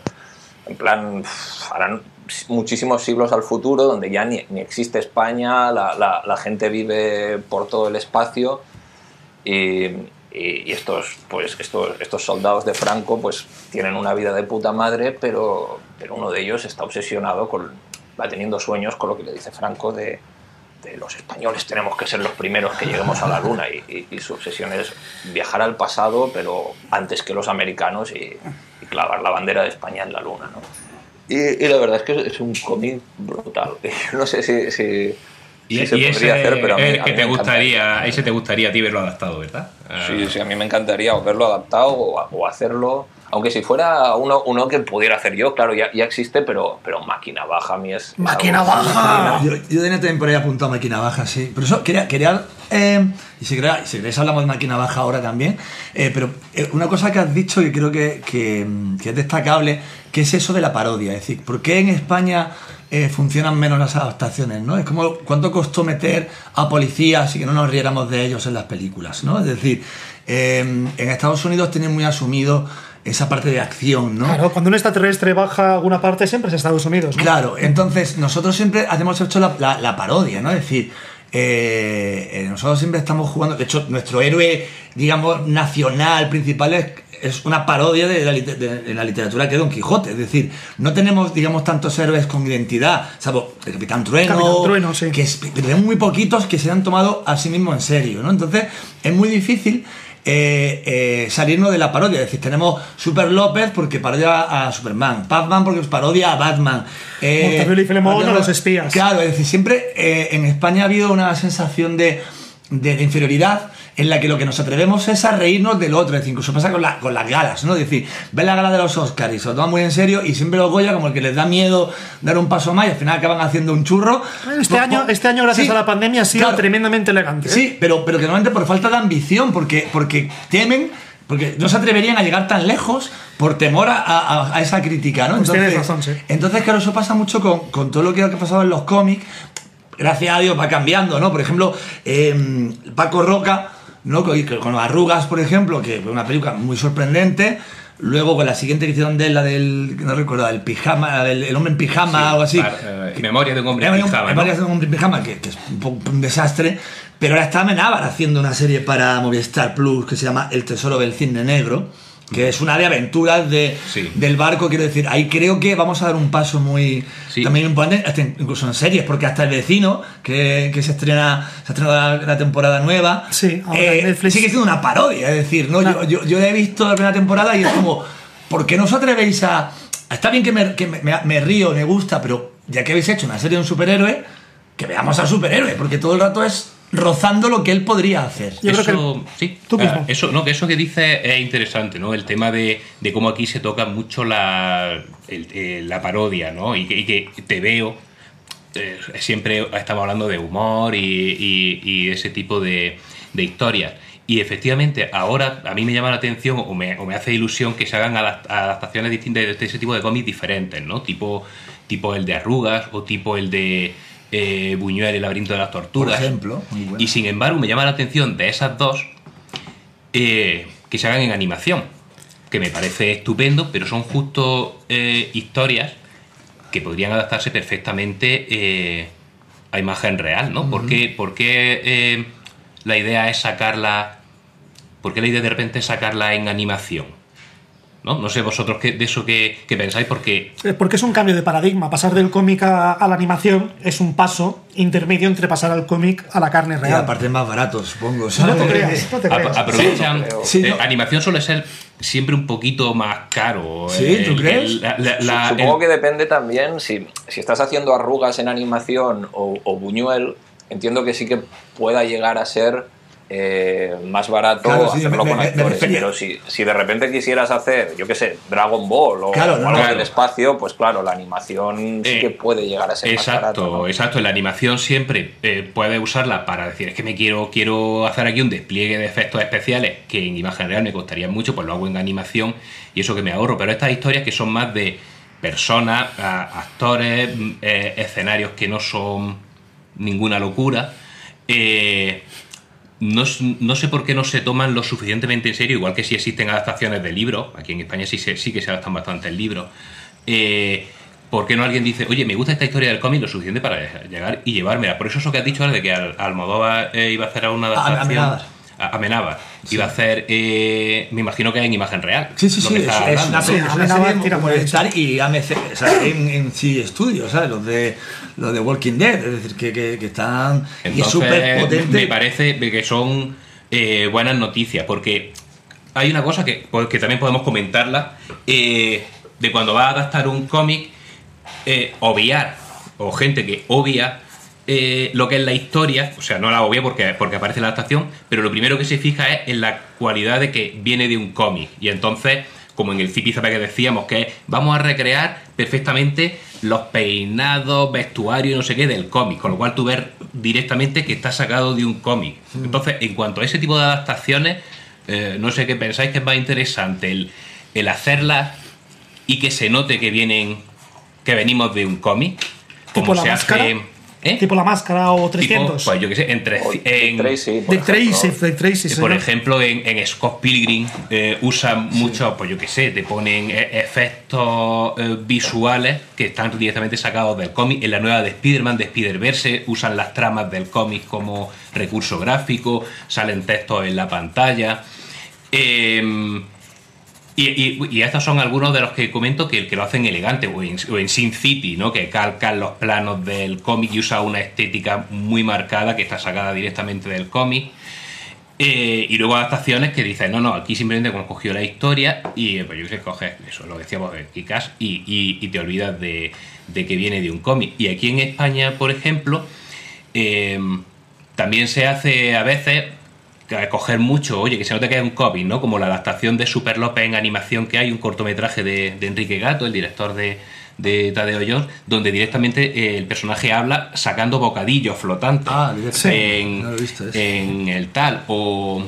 en plan harán muchísimos siglos al futuro donde ya ni, ni existe España, la, la- gente vive por todo el espacio y, y- y estos, pues, estos, estos soldados de Franco pues tienen una vida de puta madre, pero, pero uno de ellos está obsesionado con, va teniendo sueños con lo que le dice Franco de, de los españoles tenemos que ser los primeros que lleguemos a la luna y, y- y su obsesión es viajar al pasado pero antes que los americanos y, y clavar la bandera de España en la luna ¿no? y, la verdad es que es un cómic brutal no sé si, si, Y, si se podría ese hacer pero a mí, es a que mí te gustaría, ese te gustaría a ti verlo adaptado, ¿verdad? Sí, Ah, sí, a mí me encantaría o verlo adaptado o, o hacerlo. Aunque si fuera uno, uno que pudiera hacer yo, claro, ya, ya existe, pero, pero máquina baja a mí es. ¡Máquina baja! Yo, yo tenía también por ahí apuntado máquina baja, sí. Pero eso quería, quería eh, y si queréis, si queréis hablamos de máquina baja ahora también, eh, pero eh, una cosa que has dicho que creo que, que, que es destacable, que es eso de la parodia. Es decir, ¿por qué en España eh, funcionan menos las adaptaciones? ¿no? Es como cuánto costó meter a policías y que no nos riéramos de ellos en las películas. ¿no? Es decir, eh, en Estados Unidos tienen muy asumido esa parte de acción, ¿no? Claro, cuando un extraterrestre baja a alguna parte siempre es Estados Unidos. ¿no? Claro, entonces nosotros siempre hacemos hecho la, la- la parodia, ¿no? Es decir, eh, nosotros siempre estamos jugando, de hecho, nuestro héroe, digamos, nacional, principal es, es una parodia de la, de- de la literatura que Don Quijote. Es decir, no tenemos, digamos, tantos héroes con identidad, salvo el Capitán Trueno, Capitán Trueno, sí. que es, tenemos muy poquitos que se han tomado a sí mismos en serio, ¿no? Entonces, es muy difícil eh, eh, salirnos de la parodia. Es decir, tenemos Super López porque parodia a Superman, Batman porque parodia a Batman. Eh, y Filemón a los espías. Claro, es decir, siempre eh, en España ha habido una sensación de- de inferioridad en la que lo que nos atrevemos es a reírnos del otro. Es decir, incluso pasa con, la- con las galas, ¿no? Es decir, ves la gala de los Oscars y se lo toman muy en serio y siempre los Goya como el que les da miedo dar un paso más y al final acaban haciendo un churro. Este Por- año, por- este año, gracias Sí, a la pandemia, ha sido claro. tremendamente elegante. ¿eh? Sí, pero, pero que normalmente por falta de ambición, porque, porque temen, porque no se atreverían a llegar tan lejos por temor a, a- a esa crítica, ¿no? Pues tienes razón, sí. Entonces, claro, eso pasa mucho con, con todo lo que ha pasado en los cómics. Gracias a Dios va cambiando, ¿no? Por ejemplo, eh, Paco Roca, ¿no? Con, con arrugas, por ejemplo, que es una película muy sorprendente. Luego con la siguiente que hicieron de él, la del, no recuerdo, el pijama, el, el hombre en pijama, algo así. Para, eh, memoria de un hombre en pijama. ¿no? Memoria de un hombre en pijama, que, que es un, poco un desastre. Pero ahora está Amenábar haciendo una serie para Movistar Plus que se llama El Tesoro del Cisne Negro, que es una de aventuras de, Sí. del barco. Quiero decir, ahí creo que vamos a dar un paso muy Sí. también importante, hasta incluso en series, porque hasta El Vecino, que, que se estrena se ha estrenado la, la temporada nueva, Sí, ahora eh, Netflix. sigue siendo una parodia. Es decir, ¿no? Claro. yo, yo, yo he visto la primera temporada y es como, ¿por qué no os atrevéis a.? Está bien que me, que me, me- me río, me gusta, pero ya que habéis hecho una serie de un superhéroe, que veamos al superhéroe, porque todo el rato es rozando lo que él podría hacer. Yo creo eso, sí, Tú ah, mismo. eso, no, que eso que dices es interesante, ¿no? El tema de, de cómo aquí se toca mucho la, el- eh, la parodia, ¿no? Y que, y que te veo, eh, siempre estamos hablando de humor y, y- y ese tipo de, de historias. Y efectivamente, ahora a mí me llama la atención o me, o me hace ilusión que se hagan adap- adaptaciones distintas de ese tipo de cómics diferentes, ¿no? Tipo, tipo el de Arrugas o tipo el de eh, Buñuel, el laberinto de las torturas. Por ejemplo, muy bueno. Y sin embargo, me llama la atención de esas dos eh, que se hagan en animación, que me parece estupendo, pero son justo eh, historias que podrían adaptarse perfectamente eh, a imagen real, ¿no? ¿Por qué, por qué, la idea es sacarla... ¿Por qué la idea de repente es sacarla en animación? ¿No? No sé vosotros qué, de eso que, que pensáis, porque Eh, Porque es un cambio de paradigma. Pasar del cómic a, a la animación es un paso intermedio entre pasar al cómic a la carne Y real. aparte es más barato, supongo. no te creas, no te creas. aprovechan... Sí, eh, animación suele ser siempre un poquito más caro. Sí, ¿tú crees? la- la- la- Supongo el- que depende también, si, si estás haciendo arrugas en animación o, o Buñuel, entiendo que sí que pueda llegar a ser eh, más barato Claro, sí, hacerlo me- con me- me actores. refería- Pero si, si de repente quisieras hacer, yo qué sé, Dragon Ball o, Claro, o no, algo claro. del espacio, pues claro, la animación sí Eh, que puede llegar a ser más Exacto, barato. ¿no? exacto. La animación siempre eh, puede usarla para decir, es que me quiero, quiero hacer aquí un despliegue de efectos especiales que en imagen real me costaría mucho, pues lo hago en animación y eso que me ahorro. Pero estas historias que son más de personas, actores, mm, eh, escenarios que no son ninguna locura, eh, no, s- no sé por qué no se toman lo suficientemente en serio, igual que si existen adaptaciones de libros, aquí en España sí, se- sí que se adaptan bastante el libro. Eh, ¿Por qué no alguien dice, oye, me gusta esta historia del cómic lo suficiente para llegar y llevármela? Por eso eso que has dicho ahora de que Al- Almodóvar eh, iba a hacer una adaptación. A- Amenábar. Iba a hacer, eh, me imagino que en imagen real. Sí, sí, sí, es, es una, Sí, es una Amenábar serie tira por Movistar y AMC, o sea, en, en sí Studios, ¿sabes? Los de, los de Walking Dead, es decir, que, que, que están... súper potente. me parece que son eh, buenas noticias, porque hay una cosa que, que también podemos comentarla, eh, de cuando va a adaptar un cómic, eh, obviar, o gente que obvia eh, lo que es la historia, o sea, no la obvia porque, porque aparece en la adaptación, pero lo primero que se fija es en la cualidad de que viene de un cómic. Y entonces, como en el Zipizape que decíamos, que vamos a recrear perfectamente los peinados, vestuario y no sé qué del cómic, con lo cual tú ves directamente que está sacado de un cómic. Entonces, en cuanto a ese tipo de adaptaciones, eh, no sé qué pensáis que es más interesante, el, el hacerlas y que se note que vienen, que venimos de un cómic, como se máscara. hace... ¿eh? Tipo la máscara o Tipo, 300. pues yo qué sé, en, Dick Tracy, por de Tracy, ejemplo. de Tracy, eh, sí, por ejemplo, en, en Scott Pilgrim eh, usan mucho, pues yo qué sé, te ponen eh, efectos eh, visuales que están directamente sacados del cómic. En la nueva de Spider-Man, de Spider-Verse, usan las tramas del cómic como recurso gráfico, salen textos en la pantalla. Eh, y, y- estos son algunos de los que comento que, que lo hacen elegante, o en, Sin City, ¿no? que calcan los planos del cómic y usa una estética muy marcada que está sacada directamente del cómic. Eh, y luego adaptaciones que dicen, no, no, aquí simplemente como cogió la historia y eh, pues yo sé, coges eso, lo decíamos de Kikas y, y- te olvidas de, de que viene de un cómic. Y aquí en España, por ejemplo, eh, también se hace a veces coger mucho, oye, que se note que es un cómic, ¿no? Como la adaptación de Super López en animación que hay, un cortometraje de, de Enrique Gato, el director de, de Tadeo Jones, donde directamente eh, el personaje habla sacando bocadillos flotantes Ah, en, No lo he visto eso. en el tal. O,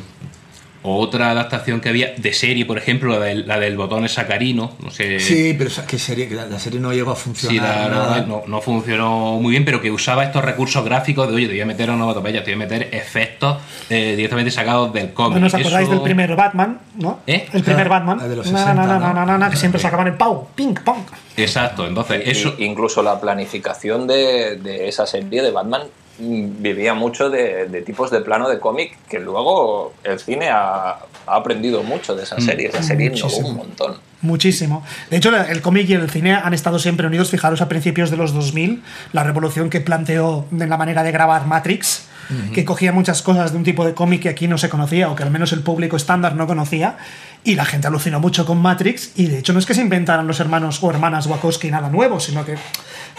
Otra adaptación que había de serie, por ejemplo, la del, la del botón sacarino, no sé. Sí, pero que serie, que la, la serie no llegó a funcionar. Sí, la- nada. no, no funcionó muy bien, pero que usaba estos recursos gráficos de, oye, te voy a meter onomatopeya, te voy a meter efectos eh, directamente sacados del cómic. Bueno, ¿os acordáis Eso- del primer Batman? ¿no? ¿Eh? El primer Ah, Batman. el de los Na, 60, na, na, ¿no? na, na, na, que siempre sacaban el pau, ping, pong. Exacto, entonces eso... Incluso la planificación de, de esa serie de Batman vivía mucho de, de tipos de plano de cómic que luego el cine ha, ha aprendido mucho de esa Mm. serie. Esa serie innovó un montón. Muchísimo. De hecho, el cómic y el cine han estado siempre unidos. Fijaros a principios de los 2000, la revolución que planteó en la manera de grabar Matrix, que cogía muchas cosas de un tipo de cómic que aquí no se conocía, o que al menos el público estándar no conocía, y la gente alucinó mucho con Matrix. Y de hecho, no es que se inventaran los hermanos o hermanas Wachowski nada nuevo, sino que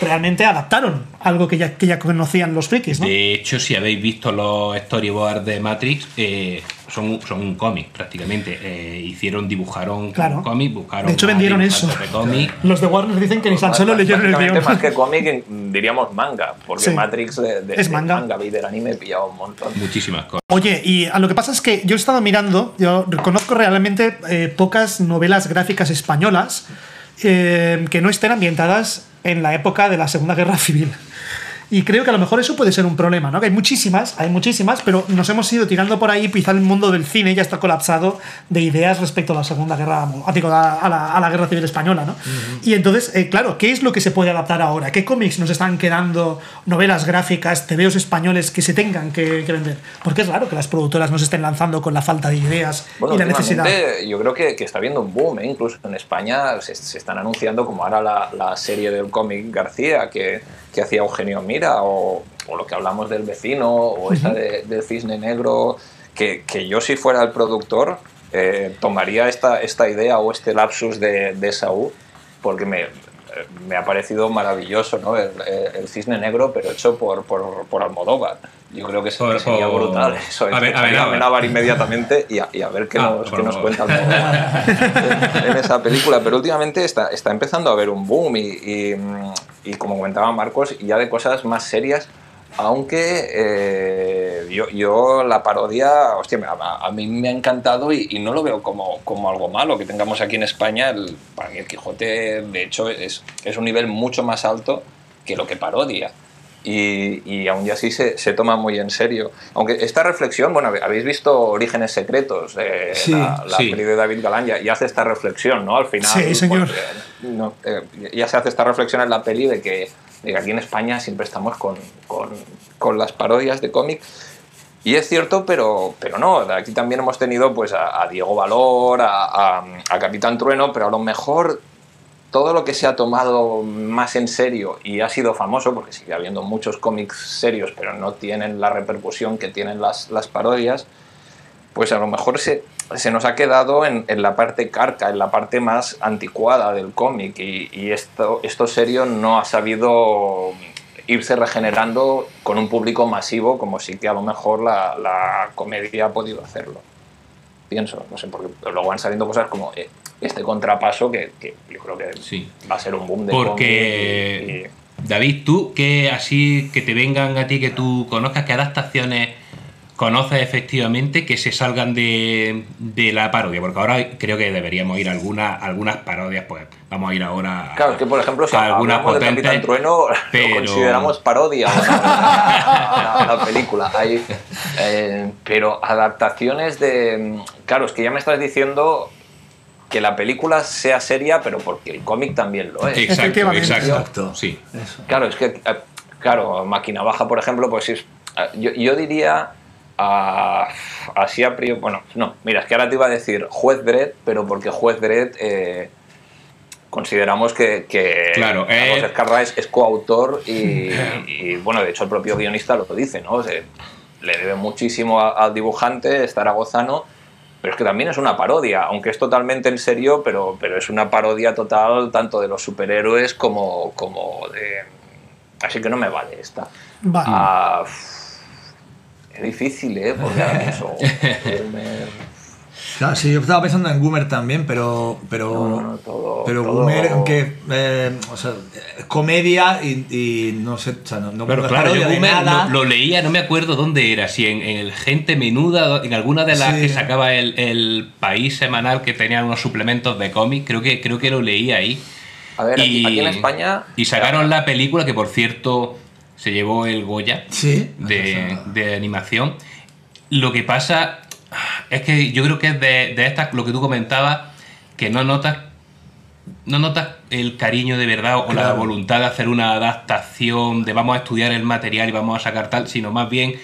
realmente adaptaron algo que ya, que ya conocían los frikis, ¿no? De hecho, si habéis visto los storyboards de Matrix, eh, son, son un cómic prácticamente. Eh, hicieron, dibujaron Claro. un cómic, buscaron. De hecho, vendieron eso. De. Los de Warner dicen que ni tan solo leyeron el guion. más que cómic, diríamos manga, porque Sí. Matrix de, de- Es de manga. manga y del anime pillaba un montón. Muchísimas cosas. Oye, y a lo que pasa es que yo he estado mirando, yo reconozco realmente eh, pocas novelas gráficas españolas eh, que no estén ambientadas en la época de la Segunda Guerra Civil. Y creo que a lo mejor eso puede ser un problema, ¿no? Que hay muchísimas, hay muchísimas, pero nos hemos ido tirando por ahí, quizá el mundo del cine ya está colapsado de ideas respecto a la Segunda Guerra, ah, digo, a, a la, a la Guerra Civil Española, ¿no? Y entonces, eh, claro, ¿qué es lo que se puede adaptar ahora? ¿Qué cómics nos están quedando, novelas gráficas, tebeos españoles que se tengan que, que vender? Porque es raro que las productoras nos estén lanzando con la falta de ideas Bueno, y la necesidad. yo creo que, que está habiendo un boom, ¿eh? incluso en España se, se están anunciando como ahora la, la serie del cómic García que, que hacía Eugenio Mira o, o lo que hablamos del vecino o esta de- del cisne negro, que, que yo si fuera el productor eh, tomaría esta, esta idea o este lapsus de, de Saúl porque me, me ha parecido maravilloso ¿no? el, el cisne negro pero hecho por, por, por Almodóvar. Yo creo que se- Por- sería brutal eso. A ver, a ver, a ver. Inmediatamente y a, y a ver qué Ah, nos, qué nos cuenta Almodóvar en, en esa película. Pero últimamente está, está empezando a haber un boom y, y, mm, y como comentaba Marcos, ya de cosas más serias. Aunque eh, yo, yo la parodia, hostia, a, a mí me ha encantado y, y no lo veo como, como algo malo que tengamos aquí en España. El, para mí el Quijote, de hecho, es, es un nivel mucho más alto que lo que parodia. Y, y aún así se, se toma muy en serio. Aunque esta reflexión, bueno, habéis visto Orígenes Secretos, eh, Sí, la, la sí. peli de David Galán, ya, ya hace esta reflexión, ¿no? Al final. Sí, señor. porque, no, eh, ya se hace esta reflexión en la peli de que, de que aquí en España siempre estamos con, con, con las parodias de cómic. Y es cierto, pero, pero no. Aquí también hemos tenido pues, a, a Diego Valor, a, a- a Capitán Trueno, pero a lo mejor todo lo que se ha tomado más en serio y ha sido famoso, porque sigue habiendo muchos cómics serios, pero no tienen la repercusión que tienen las, parodias, pues a lo mejor se, nos ha quedado en, la parte carca, en la parte más anticuada del cómic, y, y esto, esto serio no ha sabido irse regenerando con un público masivo, como sí que a lo mejor la, la comedia ha podido hacerlo. Pienso, no sé, porque luego van saliendo cosas como eh, este contrapaso que, que yo creo que Sí. va a ser un boom de Porque, y- y- David, tú, que así que te vengan a ti, que tú conozcas, ¿qué adaptaciones conoces efectivamente que se salgan de, de la parodia? Porque ahora creo que deberíamos ir a algunas, algunas parodias, pues vamos a ir ahora a, Claro, es que por ejemplo, si algunas hablamos de potentes, Capitán Trueno, pero- lo consideramos parodia la, la- la película. Hay, eh, pero adaptaciones de. Claro, es que ya me estás diciendo que la película sea seria, pero porque el cómic también lo es. Exacto, exacto. Exacto. Sí. Eso. Claro, es que, eh, claro, Máquina Baja, por ejemplo, pues es. eh, Yo, yo diría. ah, así a priori. Bueno, no, mira, es que ahora te iba a decir Juez Dredd, pero porque Juez Dredd. eh, consideramos que, que Claro, eh. Es, es coautor y, y, bueno, de hecho el propio guionista lo dice, ¿no? Se- le debe muchísimo al dibujante, Zaragozano, pero es que también es una parodia, aunque es totalmente en serio, pero, pero es una parodia total tanto de los superhéroes como, como de... Así que no me vale esta. Va. Ah, es difícil, ¿eh? Porque ahora pienso, Claro, sí, yo estaba pensando en Goomer también, pero. Pero, No, no, no, todo- pero todo- Goomer, aunque. eh, o sea, es comedia y, y no sé. O sea, no, no Claro, yo nada. lo, lo leía, no me acuerdo dónde era, si en, en el Gente Menuda, en alguna de las Sí. que sacaba el, el país semanal que tenía unos suplementos de cómic, creo que, creo que lo leí ahí. A ver, aquí, aquí en España. Y sacaron la película que, por cierto, se llevó el Goya Sí. de, de animación. Lo que pasa es que yo creo que es de, de estas, lo que tú comentabas, que no notas no notas el cariño de verdad o la Claro. voluntad de hacer una adaptación, de vamos a estudiar el material y vamos a sacar tal, sino más bien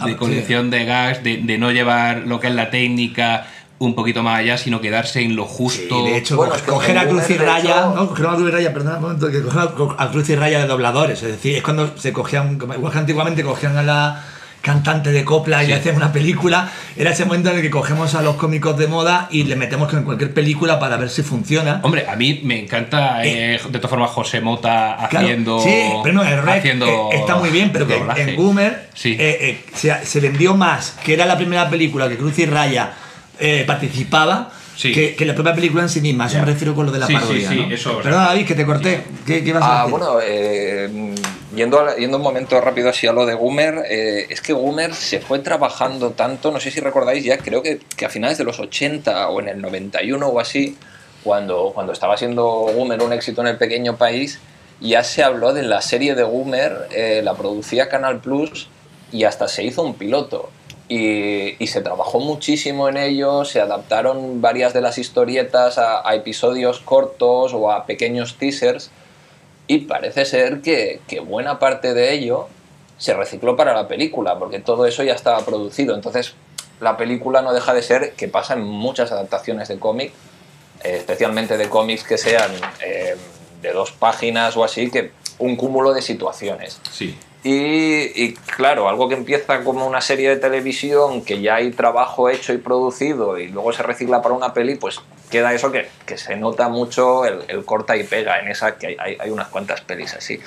Ah, de colección de gags, de, de no llevar lo que es la técnica un poquito más allá, sino quedarse en lo Sí, justo. de hecho, Bueno, coger a Cruz y Raya, hecho- no, coger a Cruz y Raya, perdona un momento, que coger a, a Cruz y Raya de dobladores, es decir, es cuando se cogían, igual que antiguamente cogían a la cantante de copla y Sí. le hacían una película, era ese momento en el que cogemos a los cómicos de moda y le metemos en cualquier película para ver si funciona. Hombre, a mí me encanta, eh, de todas formas, José Mota Claro, haciendo. sí, pero no, el rec haciendo eh, está muy bien, pero que en- Boomer Sí. eh, eh, se, se vendió más, que era la primera película que Cruz y Raya eh, participaba, Sí. que, que la propia película en sí misma. Eso Ya. me refiero con lo de la Sí, parodia. sí, ¿no? eso, Perdona, David, que te corté. ¿Qué, qué ibas a Ah, decir? bueno, eh, yendo, a- yendo un momento rápido así a lo de Goomer, eh, es que Goomer se fue trabajando tanto, no sé si recordáis ya, creo que, que a finales de los 80 o en el 91 o así, cuando, cuando estaba siendo Goomer un éxito en el pequeño país, ya se habló de la serie de Goomer, eh, la producía Canal Plus y hasta se hizo un piloto. Y, y se trabajó muchísimo en ello, se adaptaron varias de las historietas a, a episodios cortos o a pequeños teasers y parece ser que, que buena parte de ello se recicló para la película, porque todo eso ya estaba producido. Entonces, la película no deja de ser que pasa en muchas adaptaciones de cómic, eh, especialmente de cómics que sean eh, de dos páginas o así, que un cúmulo de situaciones. Sí. Y, y, claro, algo que empieza como una serie de televisión, que ya hay trabajo hecho y producido y luego se recicla para una peli, pues queda eso que, que se nota mucho el, el corta y pega en esa, que hay, hay, unas cuantas pelis así.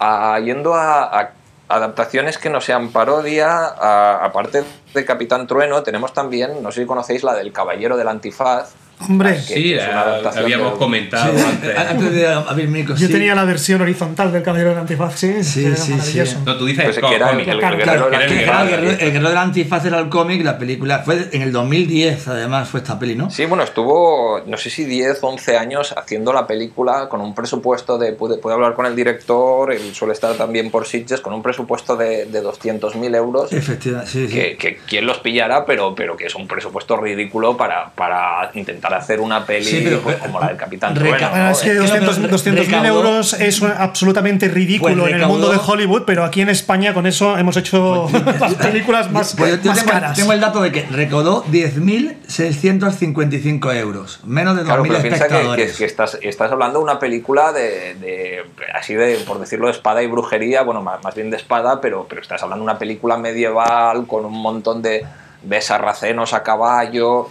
Ah, yendo a, a adaptaciones que no sean parodia, a- aparte de Capitán Trueno, tenemos también, no sé si conocéis la del Caballero del Antifaz. Hombre, Sí, ah, adaptación habíamos comentado Sí, antes. antes de abrir micro, yo sí. tenía la versión horizontal del Caballero del Antifaz, sí, Sí, sí, sí. No, tú dices Pues co- que era el- cómic. el- el el guerrero, el guerrero del antifaz era el cómic, la película fue en el 2010, además fue esta peli, ¿no? Sí, bueno, estuvo, no sé si 10 o 11 años haciendo la película con un presupuesto de, pude, pude hablar con el director, él suele estar también por Sitges, con un presupuesto de, de 200.000 euros, Efectivamente, sí, sí. que, que quien los pillará, pero, pero que es un presupuesto ridículo para, para intentar hacer una peli Sí, pero- pues, como la del Capitán Trueno. Es que Eh, 200 pero 200.000 recaudó- euros es absolutamente ridículo Pues en el mundo de Hollywood, pero aquí en España con eso hemos hecho las películas más, Pues yo- yo más tengo, caras. tengo el dato de que recaudó 10.655 euros, menos de 2.000 Claro, pero piensa que, que- espectadores. que estás, estás hablando de una película de, de- así de, por decirlo, de espada y brujería, bueno, más, más bien de espada, pero, pero estás hablando de una película medieval con un montón de, de sarracenos a caballo.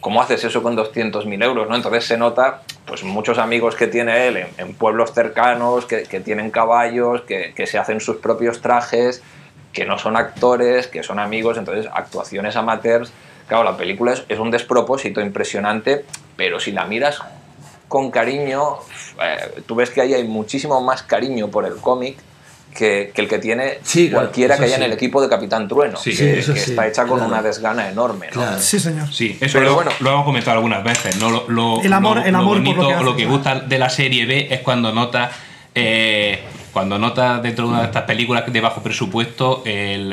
¿Cómo haces eso con 200.000 euros? ¿no? Entonces se nota, pues muchos amigos que tiene él en, pueblos cercanos, que, que tienen caballos, que, que se hacen sus propios trajes, que no son actores, que son amigos, entonces actuaciones amateurs. Claro, la película es, es un despropósito impresionante, pero si la miras con cariño, eh, tú ves que ahí hay muchísimo más cariño por el cómic que, que el que tiene Sí, cualquiera que haya sí. en el equipo de Capitán Trueno, Sí, que, sí, eso que sí, está hecha con claro. una desgana enorme. ¿no? Claro. Sí, señor. Sí, eso Pero lo, bueno. lo hemos comentado algunas veces, ¿no? Lo, lo- El amor- lo- el lo amor por lo que hace, lo que claro. gusta de la serie B es cuando nota eh, cuando nota dentro de una de estas películas de bajo presupuesto el,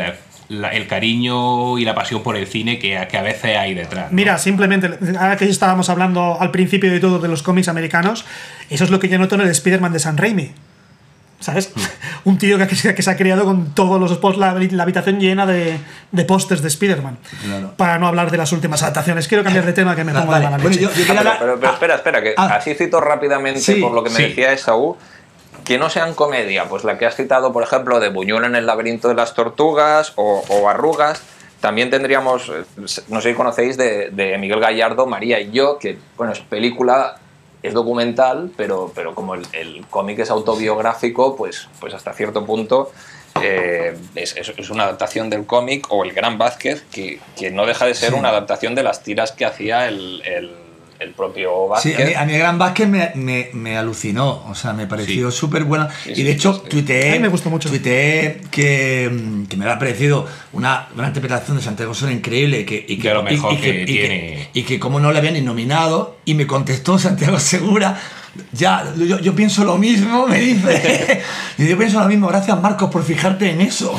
la- el cariño y la pasión por el cine que, a- que a veces hay detrás. ¿no? Mira, simplemente, ahora que estábamos hablando al principio de todo de los cómics americanos, eso es lo que yo noto en el Spider-Man de San Raimi. ¿Sabes? Un tío que, que se- ha creado con todos los posts, la, la habitación llena de, de pósters de Spider-Man. Claro. Para no hablar de las últimas adaptaciones. Quiero cambiar de tema que me Va- pongo vale, de mala bueno, leche. yo, yo Ah, pero, hablar- pero- pero ah, espera, espera, que ah. así cito rápidamente Sí, por lo que me sí. decía Esaú, que no sean comedia, pues la que has citado, por ejemplo, de Buñuel en el laberinto de las tortugas o, o Arrugas. También tendríamos, eh, no sé si conocéis, de, de Miguel Gallardo, María y yo, que, bueno, es película, es documental, pero, pero como el, el cómic es autobiográfico, pues, pues hasta cierto punto eh, es, una adaptación del cómic o el Gran Vázquez, que, que no deja de ser una adaptación de las tiras que hacía el, el- el propio Sí, Vázquez. a mí, a mí el Gran Vázquez me, me, me alucinó, o sea, me pareció Sí. súper bueno. Sí, y sí, de hecho, sí, sí. tuiteé, A mí me gustó mucho. tuiteé que, que me había parecido una, una interpretación de Santiago Solé increíble y que, y que, De lo mejor y- y que y tiene. y que como no le habían nominado, y me contestó Santiago Segura. Ya, yo, yo pienso lo mismo, me dice. Y yo pienso lo mismo, gracias Marcos por fijarte en eso.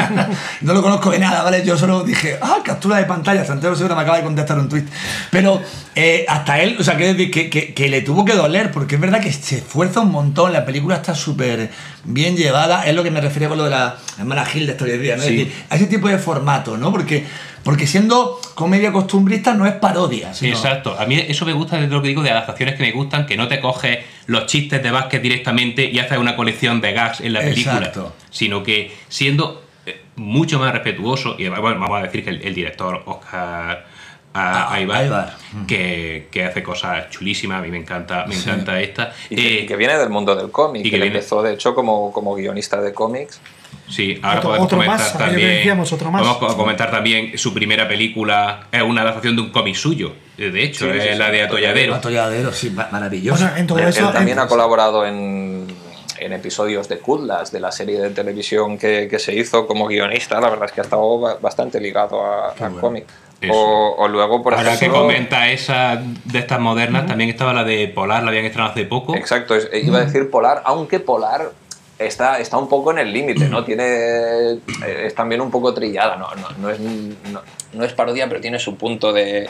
no lo conozco de nada, ¿vale? Yo solo dije, ah, captura de pantalla, Santiago Segura me acaba de contestar un tweet. Pero eh, hasta él, o sea, quiero decir que, que, que le tuvo que doler, porque es verdad que se esfuerza un montón, la película está súper bien llevada, es lo que me refería con lo de la hermana Gil de Historia de Día, ¿no? Es decir, a ese tipo de formato, ¿no? Porque, porque siendo comedia costumbrista no es parodia. Sino- exacto. A mí eso me gusta de lo que digo de adaptaciones que me gustan, que no te coges los chistes de básquet directamente y haces una colección de gags en la película, Exacto. sino que siendo eh, mucho más respetuoso, y bueno, vamos a decir que el, el director Oscar a- Ah, Aybar. Que, que hace cosas chulísimas, a mí me encanta, me Sí. encanta esta. Y que, Eh, y que viene del mundo del cómic, y que que empezó de hecho como, como guionista de cómics. Sí, ahora Otro- podemos otro comentar más, también. decíamos, otro más. Podemos co- comentar también su primera película, es una adaptación de un cómic suyo, eh, de hecho, Sí, es sí, la de Atolladero. Atolladero. Sí, ma- maravilloso. Bueno, en todo Él, eso. él también en- ha colaborado en, en episodios de Kudlas, de la serie de televisión que, que se hizo como guionista. La verdad es que ha estado ba- bastante ligado a- al bueno. cómic. Eso. O, o luego, por Ahora que ejemplo. comenta esa de estas modernas, también estaba la de Polar, la habían estrenado hace poco. Exacto, es- iba a decir Polar, aunque Polar está, está un poco en el límite, ¿no? Tiene, eh, es también un poco trillada, no, no, no es, no, no es parodia, pero tiene su punto de,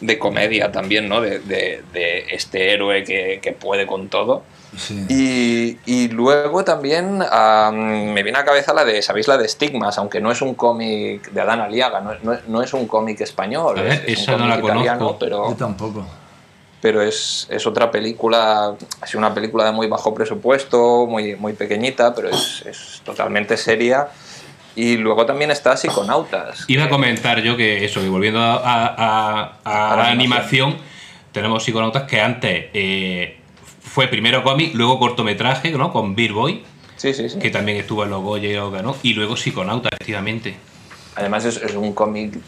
de comedia también, ¿no? De, de- de este héroe que, que puede con todo. Sí. Y, y luego también am, me viene a la cabeza la de, ¿sabéis? La de Estigmas, aunque no es un cómic de Adán Aliaga, no, no- no es un cómic español, A ver, es, es esa un no la cómic italiano, conozco. pero Yo tampoco. pero es, es otra película, ha sido una película de muy bajo presupuesto, muy, muy pequeñita, pero es, es totalmente seria. Y luego también está Psiconautas. Iba a comentar yo que eso, que volviendo a, a- a- a la animación, tenemos psiconautas que antes eh, fue primero cómic, luego cortometraje, ¿no? Con Beer Boy, Sí, sí, sí. que también estuvo en los Goya y ganó, y luego psiconautas, efectivamente. Además es, es un cómic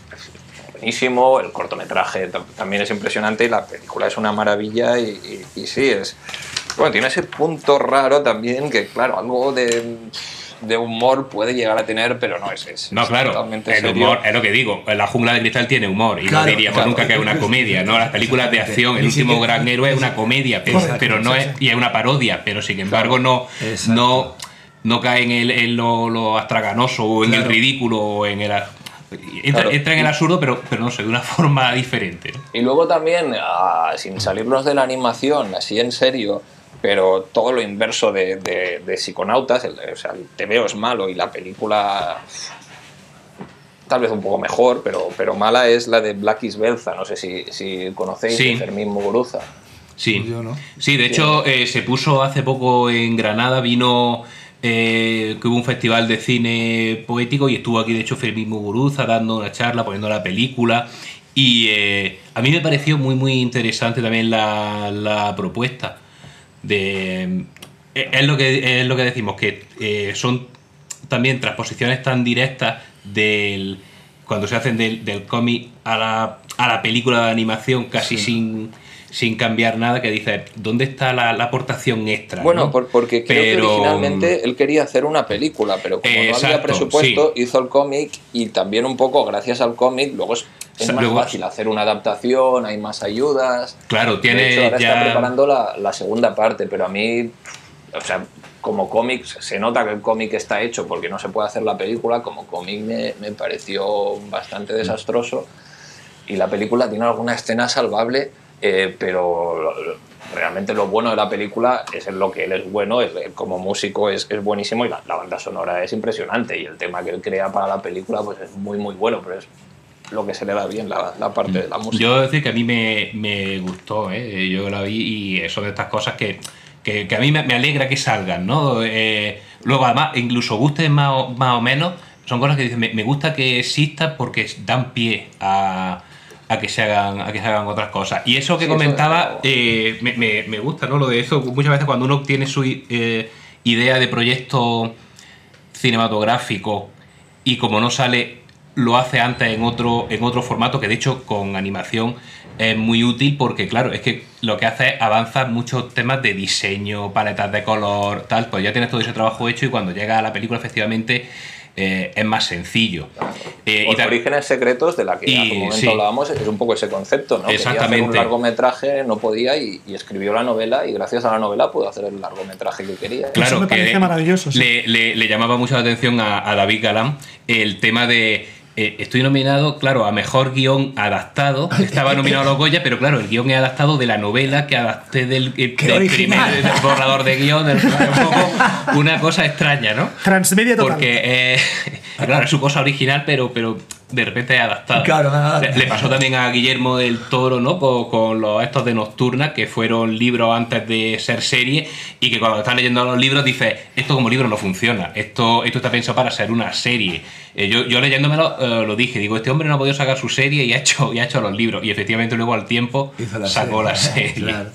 buenísimo, el cortometraje tam- también es impresionante y la película es una maravilla y, y- y sí, es... Bueno, tiene ese punto raro también que, claro, algo de, de humor puede llegar a tener, pero no es, es No, claro, totalmente el serio. humor, es lo que digo, la jungla de cristal tiene humor, y Claro, no diríamos claro. nunca que es una comedia, ¿no? Las películas de acción, el último gran héroe es una comedia, pero, pero no es, y es una parodia, pero sin embargo no, Exacto. no, no cae en, el, en lo, lo astraganoso o en el Claro. ridículo o en el... Entra, Claro. entra en el absurdo, pero, pero no sé, de una forma diferente. Y luego también, ah, sin salirnos de la animación, así en serio, pero todo lo inverso de, de, de Psiconautas, el, o sea, el TVO es malo y la película tal vez un poco mejor, pero, pero mala es la de Black is Belza, no sé si, si conocéis, Sí. de Fermín Muguruza. Sí, Yo no. sí de hecho eh, se puso hace poco en Granada, vino eh, que hubo un festival de cine poético y estuvo aquí de hecho Fermín Muguruza dando una charla, poniendo la película y eh, a mí me pareció muy muy interesante también la, la propuesta de... eh, Es lo que, es lo que decimos, que eh, son también transposiciones tan directas del cuando se hacen del, del cómic a la, a la película de animación casi sin, sin cambiar nada que dice ¿dónde está la, la aportación extra? Bueno, no? por- porque creo Pero- que originalmente él quería hacer una película, pero como no había Exacto, presupuesto, hizo el cómic y también un poco gracias al cómic, luego es, más luego- fácil hacer una adaptación, hay más ayudas. Claro, tiene de hecho, ahora ya... está preparando la, la segunda parte, pero a mí, o sea, como cómic, se nota que el cómic está hecho porque no se puede hacer la película, como cómic me, me pareció bastante desastroso. Y la película tiene alguna escena salvable, eh, pero realmente lo bueno de la película es en lo que él es bueno, es- él como músico es, es buenísimo y la, la banda sonora es impresionante y el tema que él crea para la película pues es muy muy bueno, pero es lo que se le da bien la, la parte de la música. Yo debo decir que a mí me, me gustó, ¿eh? yo la vi y son de estas cosas que, que, que a mí me, me alegra que salgan, ¿no? Eh, luego, además, incluso gusten más o, más o menos, son cosas que dicen, me, me gusta que exista porque dan pie a, a que se hagan a que se hagan otras cosas. Y eso que Sí, eso comentaba eh, me, me- me gusta, ¿no? Lo de eso, muchas veces cuando uno tiene su eh, idea de proyecto cinematográfico y como no sale, lo hace antes en otro, en otro formato, que de hecho con animación es muy útil porque, claro, es que lo que hace es avanzar muchos temas de diseño, paletas de color, tal, pues ya tienes todo ese trabajo hecho y cuando llega a la película efectivamente eh, es más sencillo. Eh, Los y orígenes secretos de la que Y, hace un momento sí. hablábamos es un poco ese concepto, ¿no? Quería hacer Exactamente. un largometraje, no podía y, y escribió la novela y gracias a la novela pudo hacer el largometraje que quería. Claro, me que parece maravilloso, sí. Le, le- le llamaba mucho la atención a, a David Galán el tema de. Eh, estoy nominado, claro, a mejor guion adaptado. Estaba nominado a los Goya, pero claro, el guion es adaptado de la novela que adapté del, eh, ¡Qué del primer del borrador de guion. del- un poco una cosa extraña, ¿no? Transmedia total. Porque, eh, claro, es su cosa original, pero, pero de repente es adaptada. Claro, nada. Le, le pasó también a Guillermo del Toro, ¿no? Con, con los estos de Nocturna, que fueron libros antes de ser serie, y que cuando estás leyendo los libros dices, esto como libro no funciona, esto, esto está pensado para ser una serie. Eh, yo, yo leyéndomelo eh, lo dije, digo, este hombre no ha podido sacar su serie y ha hecho, y ha hecho los libros. Y efectivamente luego al tiempo la sacó la serie. serie. Claro.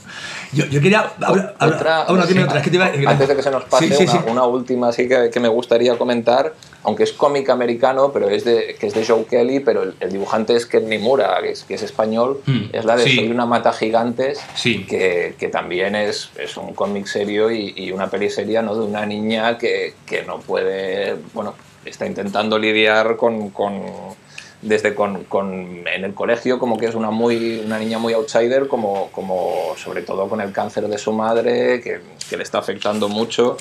Yo, yo quería. Habla, habla- Otra, dime sí, otra. Es que te iba- antes de que se nos pase, Sí, sí, una, sí. una última sí que, que me gustaría comentar, aunque es cómic americano, pero es de, que es de Joe Kelly, pero el, el dibujante es Ken Nimura, que es, que es español, Mm, es la de sí. Soy una mata gigantes, Sí. que, que también es, es un cómic serio y, y una peli seria ¿no? de una niña que, que no puede, bueno, está intentando lidiar con... con desde con, con- en el colegio como que es una muy una niña muy outsider como, como sobre todo con el cáncer de su madre que, que le está afectando mucho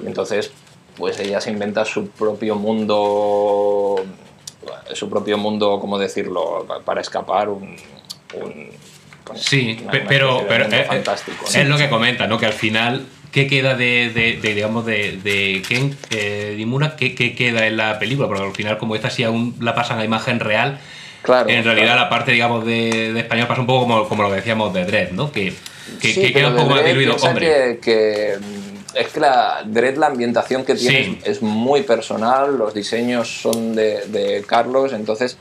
y entonces pues ella se inventa su propio mundo su propio mundo cómo decirlo pa- para escapar un, un- bueno, Sí, una- pe- una pero, especie de pero mundo es, fantástico ¿no? es lo que comenta, ¿no? Que al final, ¿qué queda de, de- de, digamos, de, de Ken eh, Nimura? ¿Qué, qué queda en la película? Porque al final, como esta sí aún la pasan a imagen real, Claro, en realidad claro. la parte, digamos, de, de español pasa un poco como, como lo que decíamos de Dredd, ¿no? Que, que, Sí, que queda pero un poco más diluido. Hombre, que, que, es que la Dredd, la ambientación que tiene Sí. es, muy personal, los diseños son de, de Carlos, entonces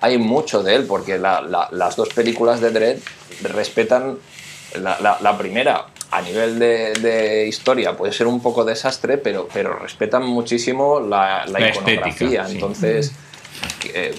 hay mucho de él, porque la- la- las dos películas de Dredd respetan la, primera. A nivel de, de historia puede ser un poco desastre, pero, pero respetan muchísimo la, iconografía. estética, sí. Entonces, eh,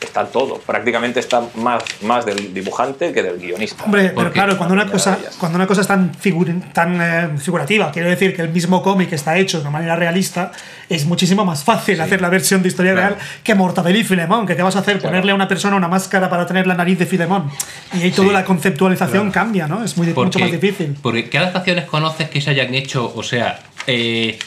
está todo. Prácticamente está más, más del dibujante que del guionista. Hombre, pero claro, cuando una cosa, cuando una cosa es tan, figur- tan eh, figurativa, quiero decir que el mismo cómic está hecho de una manera realista, es muchísimo más fácil hacer la versión de historia Claro. real que Mortadelo y Filemón, que te vas a hacer ponerle a una persona una máscara para tener la nariz de Filemón. Y ahí toda Sí. la conceptualización cambia, ¿no? Es muy, mucho más difícil. Porque ¿qué adaptaciones conoces que se hayan hecho, o sea, eh,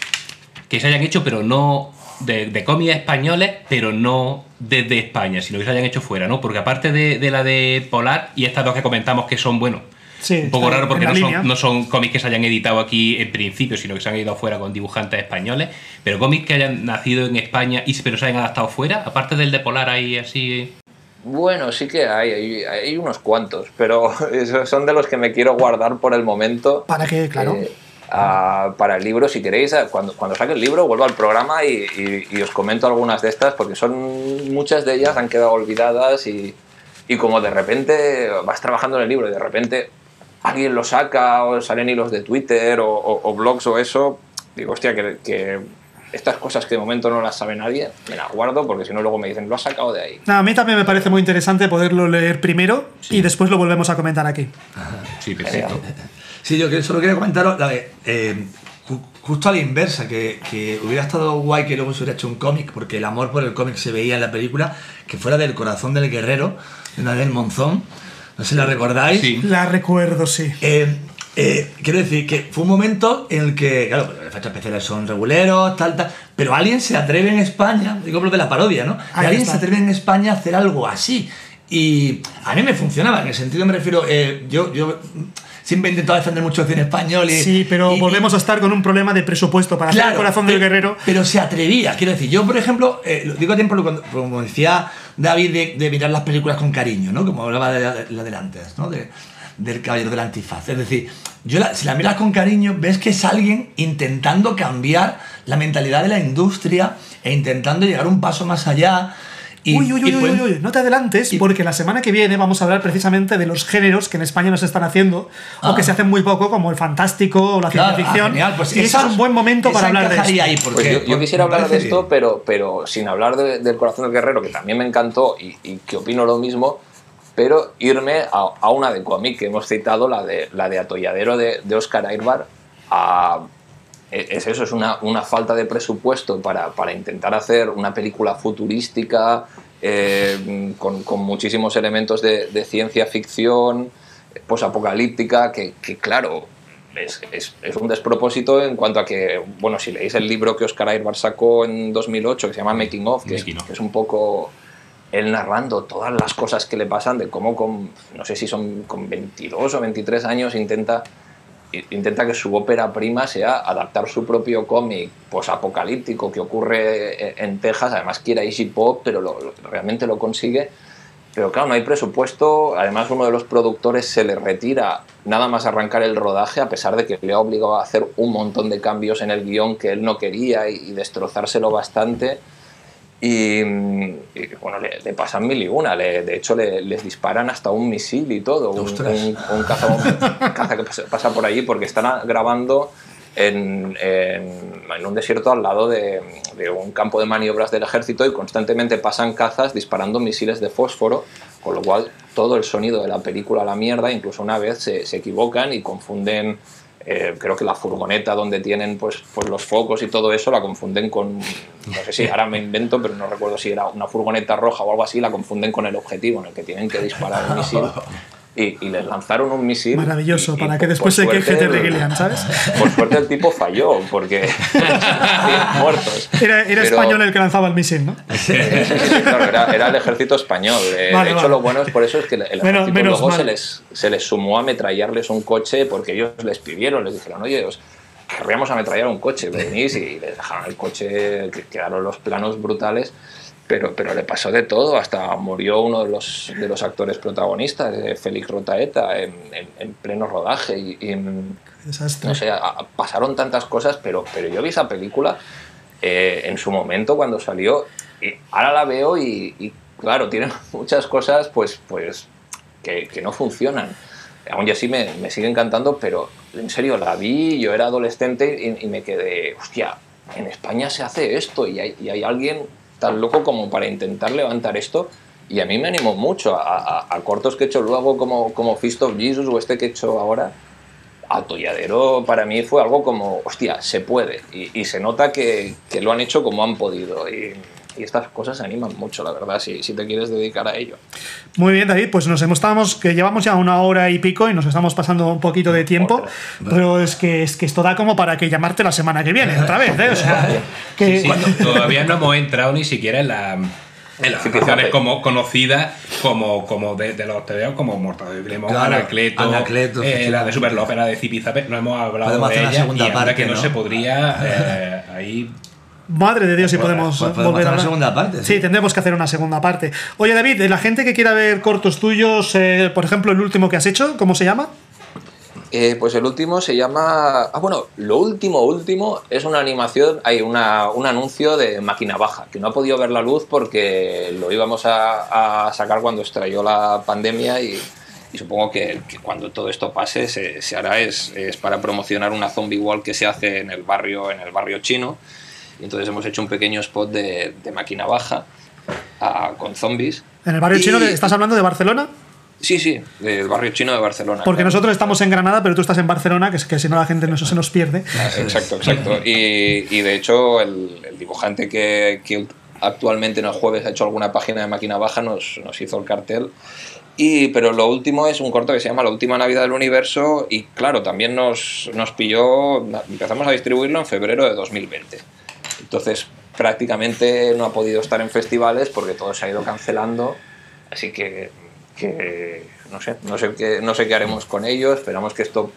que se hayan hecho, pero no de, de cómics españoles, pero no desde España, sino que se hayan hecho fuera, ¿no? Porque aparte de, de la de Polar y estas dos que comentamos que son, bueno, Sí, un poco raro porque no son, no son cómics que se hayan editado aquí en principio, sino que se han editado fuera con dibujantes españoles, pero cómics que hayan nacido en España y pero se hayan adaptado fuera, aparte del de Polar ahí así... Bueno, sí que hay, hay, hay unos cuantos, pero esos son de los que me quiero guardar por el momento. Para que, claro. eh, a- para el libro, si queréis, a- cuando, cuando saque el libro, vuelvo al programa y, y- y os comento algunas de estas, porque son muchas de ellas han quedado olvidadas y, y como de repente vas trabajando en el libro y de repente alguien lo saca o salen hilos de Twitter o, o- o blogs o eso, digo, hostia, que, que estas cosas que de momento no las sabe nadie, me las guardo porque si no luego me dicen, lo has sacado de ahí. No, a mí también me parece muy interesante poderlo leer primero y después lo volvemos a comentar aquí. Sí, perfecto. Sí, yo solo quería comentaros la de. eh, ju- justo a la inversa, que, que hubiera estado guay que luego se hubiera hecho un cómic, porque el amor por el cómic se veía en la película, que fuera del corazón del guerrero, de una del Monzón. No sé si la recordáis. Sí. La recuerdo, sí. Eh, eh, quiero decir que fue un momento en el que, claro, pues, los efectos especiales son reguleros, tal, tal, pero alguien se atreve en España, digo lo de la parodia, ¿no? Alguien está. se atreve en España a hacer algo así. Y a mí me funcionaba, en el sentido me refiero, eh, yo, yo siempre he intentado defender mucho el cine español. Y, Sí, pero y- volvemos a estar con un problema de presupuesto para hacer el corazón del guerrero. Pero se atrevía, quiero decir, yo por ejemplo, eh, lo digo a tiempo cuando- como decía David, de, de mirar las películas con cariño, ¿no? Como hablaba de la, de de antes, ¿no? De- del caballero del antifaz. Es decir, yo la- si la miras con cariño, ves que es alguien intentando cambiar la mentalidad de la industria e intentando llegar un paso más allá. Y- uy, uy, y uy, uy, pueden- uy, no te adelantes, porque la semana que viene vamos a hablar precisamente de los géneros que en España no se están haciendo o Ah. que se hacen muy poco, como el fantástico o la Claro, ciencia ah, ficción. genial, pues y es un buen momento para hablar de esto. ahí, Pues porque- yo, yo quisiera hablar de esto, pero, pero sin hablar de- del corazón del guerrero, que también me encantó y, y que opino lo mismo, pero irme a, a una de cómic que hemos citado, la de, la de Atolladero de, de Oscar Airbar. a- es eso, es una, una falta de presupuesto para, para intentar hacer una película futurística eh, con, con muchísimos elementos de, de ciencia ficción, posapocalíptica, que, que claro, es, es- es un despropósito en cuanto a que, bueno, si leéis el libro que Oscar Airbar sacó en 2008, que se llama Making Of, que, es, Making que es un poco él narrando todas las cosas que le pasan, de cómo con, no sé si son con 22 o 23 años intenta, intenta que su ópera prima sea adaptar su propio cómic posapocalíptico que ocurre e- en Texas, además quiere easy pop, pero realmente lo consigue. Pero claro, no hay presupuesto. Además, uno de los productores se le retira nada más arrancar el rodaje, a pesar de que le ha obligado a hacer un montón de cambios en el guion que él no quería y destrozárselo bastante. Y, y, bueno, le, le pasan mil y una. le- de hecho, le- les disparan hasta un misil y todo. Un, un- un caza, un caza que pasa, pasa por allí porque están grabando en, en- en un desierto al lado de, de un campo de maniobras del ejército y constantemente pasan cazas disparando misiles de fósforo, con lo cual todo el sonido de la película a la mierda, incluso una vez se, se equivocan y confunden, eh, creo que la furgoneta donde tienen pues, pues los focos y todo eso, la confunden con, no sé si ahora me invento, pero no recuerdo si era una furgoneta roja o algo así, la confunden con el objetivo en el que tienen que disparar el misil. Y, y les lanzaron un misil. Maravilloso, y- y para por- que después se queje Terry Gilliam, ¿sabes? Por suerte el tipo falló, porque muertos. Era, era Pero- español el que lanzaba el misil, ¿no? Sí, sí, sí, claro, era, era el ejército español. Eh, Vale, de hecho, vale. lo bueno es por eso es que el ejército Menos- menos luego se les, se les sumó a ametrallarles un coche porque ellos les pidieron, les dijeron, oye, os querríamos ametrallar un coche, venís y les dejaron el coche, que quedaron los planos brutales. Pero, pero le pasó de todo, hasta murió uno de los, de los actores protagonistas, eh, Félix Rotaeta, en, en- en pleno rodaje. Y, y, no sé, a- pasaron tantas cosas, pero, pero yo vi esa película eh, en su momento cuando salió y ahora la veo y, y, claro, tiene muchas cosas pues, pues que, que no funcionan. Aún así me, me sigue encantando, pero en serio, la vi, yo era adolescente y, y me quedé, hostia, en España se hace esto y hay, y hay alguien tan loco como para intentar levantar esto. Y a mí me animó mucho a, a- a cortos que he hecho luego como, como Fist of Jesus o este que he hecho ahora. Atolladero para mí fue algo como, hostia, se puede. Y, y se nota que, que lo han hecho como han podido. Y, y estas cosas animan mucho, la verdad, si, si te quieres dedicar a ello. Muy bien, David, pues nos hemos estamos que llevamos ya una hora y pico y nos estamos pasando un poquito de tiempo, Otra. pero es que es que esto da como para que llamarte la semana que viene otra vez, ¿eh? O sea, que Sí, todavía no hemos entrado ni siquiera en la en las ficciones como conocidas como, como de, de los TVO como Mortadelo y Filemón, Claro, Anacleto, Anacleto, eh, la de efectivamente. Super López, la de Zipizape, no hemos hablado Podemos de hacer una ella segunda y anda parte, que no, ¿no? se podría eh, ahí Madre de Dios, si podemos pues podemos volver hacer a una segunda parte, Sí, sí. tendremos que hacer una segunda parte. Oye, David, la gente que quiera ver cortos tuyos, eh, por ejemplo, el último que has hecho, ¿cómo se llama? Eh, pues el último se llama. Ah, bueno, lo último, último es una animación, hay una, un anuncio de máquina baja, que no ha podido ver la luz porque lo íbamos a, a sacar cuando estalló la pandemia y, y supongo que, que cuando todo esto pase se, se hará. Es, es para promocionar una zombie wall que se hace en el barrio, en el barrio chino. Y entonces hemos hecho un pequeño spot de, de máquina baja ah, con zombies. En el barrio Y- chino, de- ¿estás hablando de Barcelona? Sí, sí, del barrio chino de Barcelona. Porque claro. nosotros estamos en Granada, pero tú estás en Barcelona, que, es que si no la gente no se nos pierde. Exacto, exacto. Y, y de hecho, el, el dibujante que, que actualmente en el jueves ha hecho alguna página de máquina baja nos, nos hizo el cartel. Y, pero lo último es un corto que se llama La última Navidad del Universo y claro, también nos, nos pilló, empezamos a distribuirlo en febrero de 2020. Entonces prácticamente no ha podido estar en festivales porque todo se ha ido cancelando, así que, que no, sé, no, sé qué, no sé qué haremos con ello, esperamos que esto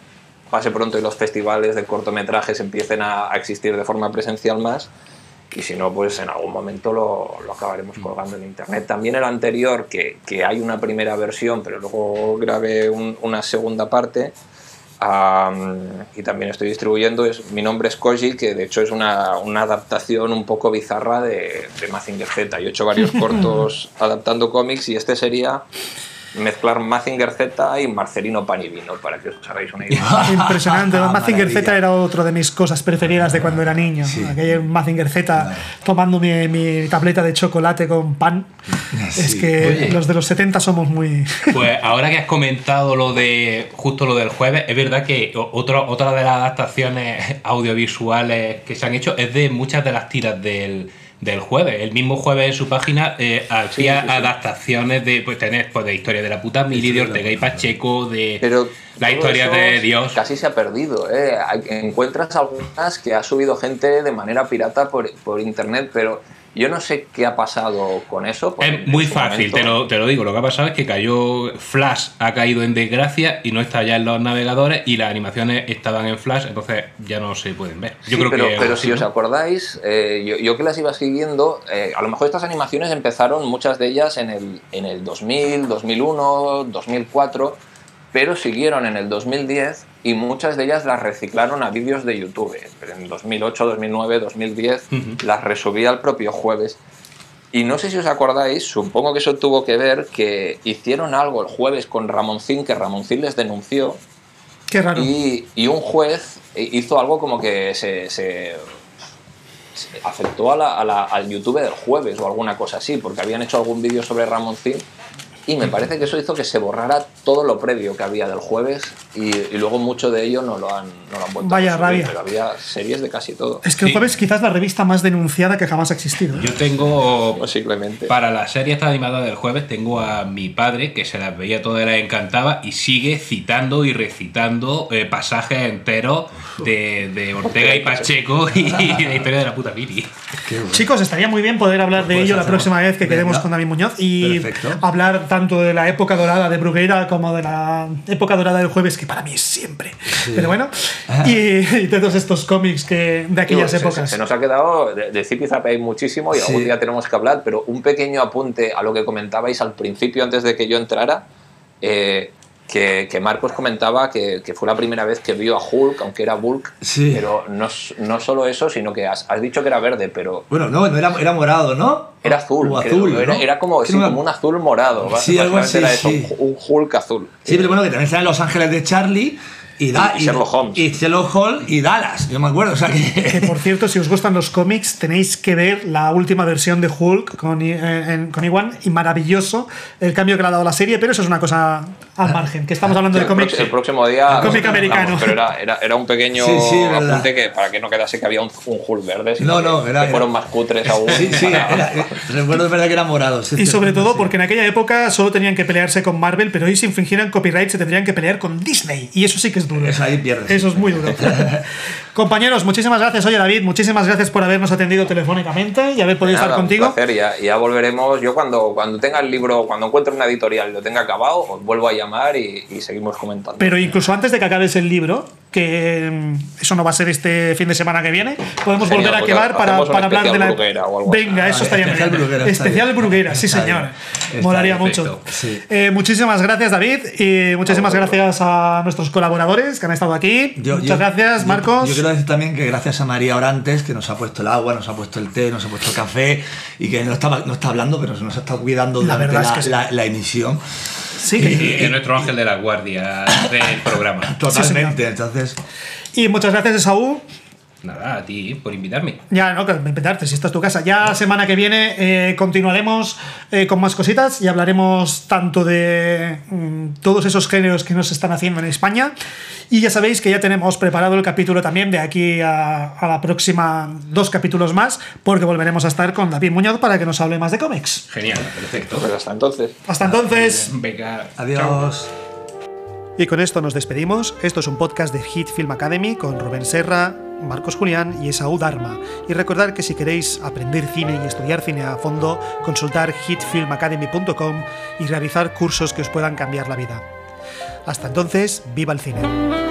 pase pronto y los festivales de cortometrajes empiecen a, existir de forma presencial más. Y si no, pues en algún momento lo, lo acabaremos colgando en internet. También el anterior, que, que hay una primera versión, pero luego grabé un- una segunda parte, y también estoy distribuyendo. Es, mi nombre es Koji, que de hecho es una, una adaptación un poco bizarra de, de Mazinger Z. Yo he hecho varios cortos adaptando cómics y este sería mezclar Mazinger Z y Marcelino Panivino, para que os hagáis una idea. Impresionante. Ah, Mazinger Z era otro de mis cosas preferidas de cuando era niño. Sí. Aquel Mazinger Z tomando mi, mi tableta de chocolate con pan. Es que Oye. los de los 70 somos muy. Pues ahora que has comentado lo de justo lo del jueves, es verdad que otro, otra de las adaptaciones audiovisuales que se han hecho es de muchas de las tiras del, del jueves. El mismo jueves en su página eh, hacía sí, sí. adaptaciones de pues tener pues, de historia de la puta mili, de Ortega y Pacheco, de Pero la historia de Dios. Casi se ha perdido. ¿eh? Encuentras algunas que ha subido gente de manera pirata por, por internet, pero yo no sé qué ha pasado con eso. Es muy fácil, momento- te lo, te lo digo. Lo que ha pasado es que cayó Flash, ha caído en desgracia y no está ya en los navegadores y las animaciones estaban en Flash, entonces ya no se pueden ver. Yo Sí, creo pero, que. pero si os acordáis, eh, yo, yo que las iba siguiendo, eh, a lo mejor estas animaciones empezaron, muchas de ellas, en el, en el 2000, 2001, 2004, pero siguieron en el 2010 y muchas de ellas las reciclaron a vídeos de YouTube. Pero en 2008, 2009, 2010 Ujú. las resubí al propio jueves. Y no sé si os acordáis, supongo que eso tuvo que ver que hicieron algo el jueves con Ramoncín, que Ramoncín les denunció Qué raro. y, y un juez hizo algo como que se, se- se afectó a la- a la- al YouTube del jueves o alguna cosa así, porque habían hecho algún vídeo sobre Ramoncín y me parece que eso hizo que se borrara todo lo previo que había del jueves y, y luego mucho de ello no lo han, no lo han vuelto Vaya a subir, rabia. pero había series de casi todo, Es que el Sí. jueves quizás la revista más denunciada que jamás ha existido. ¿eh? Yo tengo. posiblemente. Para la serie esta animada del jueves tengo a mi padre que se las veía todas y las encantaba y sigue citando y recitando eh, pasajes enteros de, de Ortega y Pacheco y, la historia de la puta. Qué bueno. Chicos, estaría muy bien poder hablar de Pues ello la próxima vez que quedemos con David Muñoz y Perfecto. hablar tanto de la época dorada de Bruguera como de la época dorada del jueves, que para mí es siempre. Pero bueno, y, y de todos estos cómics que, de aquellas Digo, se- épocas. Se, nos ha quedado de, de hay muchísimo y Sí. algún día tenemos que hablar, pero un pequeño apunte a lo que comentabais al principio antes de que yo entrara, eh, que, que Marcos comentaba que, que fue la primera vez que vio a Hulk, aunque era Bulk, Sí. pero no, no solo eso, sino que has, has dicho que era verde, pero Bueno, no, no era, era morado, ¿no? era azul. O creo, azul, era, ¿no? era como, Que sí, como un azul morado. Sí, algo así, era eso, un, Hulk azul. Sí, pero bueno, que también salen Los Ángeles de Charlie y, da, Y Sherlock Holmes. Y Sherlock Holmes y Dallas, yo me acuerdo. O sea Que que. por cierto, si os gustan los cómics, tenéis que ver la última versión de Hulk con, eh, en- con Iwan y maravilloso el cambio que le ha dado la serie, pero eso es una cosa al margen, que estamos hablando Sí, de cómics. el próximo día. El cómic americano. Pero era, era, era un pequeño Sí, sí, apunte que para que no quedase que había un, un Hulk verde. sino No, no, que, era- que fueron era- más cutres aún. Sí, sí, para- era, era- recuerdo de verdad que era morado. sí, Y sobre todo sí. porque en aquella época solo tenían que pelearse con Marvel, pero hoy si infringieran copyright se tendrían que pelear con Disney. Y eso sí que es duro. Eso ahí pierdes. Eso es muy duro. Compañeros, muchísimas gracias. Oye, David, muchísimas gracias por habernos atendido telefónicamente y haber podido Nada, estar un contigo. placer, ya, ya volveremos. Yo cuando, cuando tenga el libro, cuando encuentre una editorial y lo tenga acabado, os vuelvo a llamar y, y seguimos comentando. Pero incluso antes de que acabes el libro, que mm, eso no va a ser este fin de semana que viene, podemos Genial, volver a pues quedar para, un para hablar de la. especial Bruguera o algo así. Venga, eso estaría bien. Bruguera, Especial bien. Bruguera, sí, Está señor. Molaría perfecto. mucho. Sí. Eh, muchísimas gracias, David, y muchísimas gracias a nuestros colaboradores que han estado aquí. Yo- Muchas yo- gracias, yo- Marcos. Yo, quiero decir también que gracias a María Orantes, que nos ha puesto el agua, nos ha puesto el té, nos ha puesto el café y que no, estaba, no está hablando, pero nos ha estado cuidando La durante la, es que sí. la- la emisión. Sí, que- Y es nuestro ángel de la guardia del programa. Totalmente. Entonces, y muchas gracias, Esaú. Nada, a ti por invitarme. Ya, no, que inventarte, si esta es tu casa. Ya la semana que viene eh, continuaremos eh, con más cositas y hablaremos tanto de mm, todos esos géneros que nos están haciendo en España. Y ya sabéis que ya tenemos preparado el capítulo también de aquí a, a la próxima dos capítulos más, porque volveremos a estar con David Muñoz para que nos hable más de cómics. Genial, perfecto. Pues hasta entonces. Hasta entonces. Venga, chao. adiós. Y con esto nos despedimos. Esto es un podcast de Hit Film Academy con Rubén Serra, Marcos Julián y Esaú Dharma. Y recordad que si queréis aprender cine y estudiar cine a fondo, consultar hitfilmacademy.com y realizar cursos que os puedan cambiar la vida. Hasta entonces, viva el cine.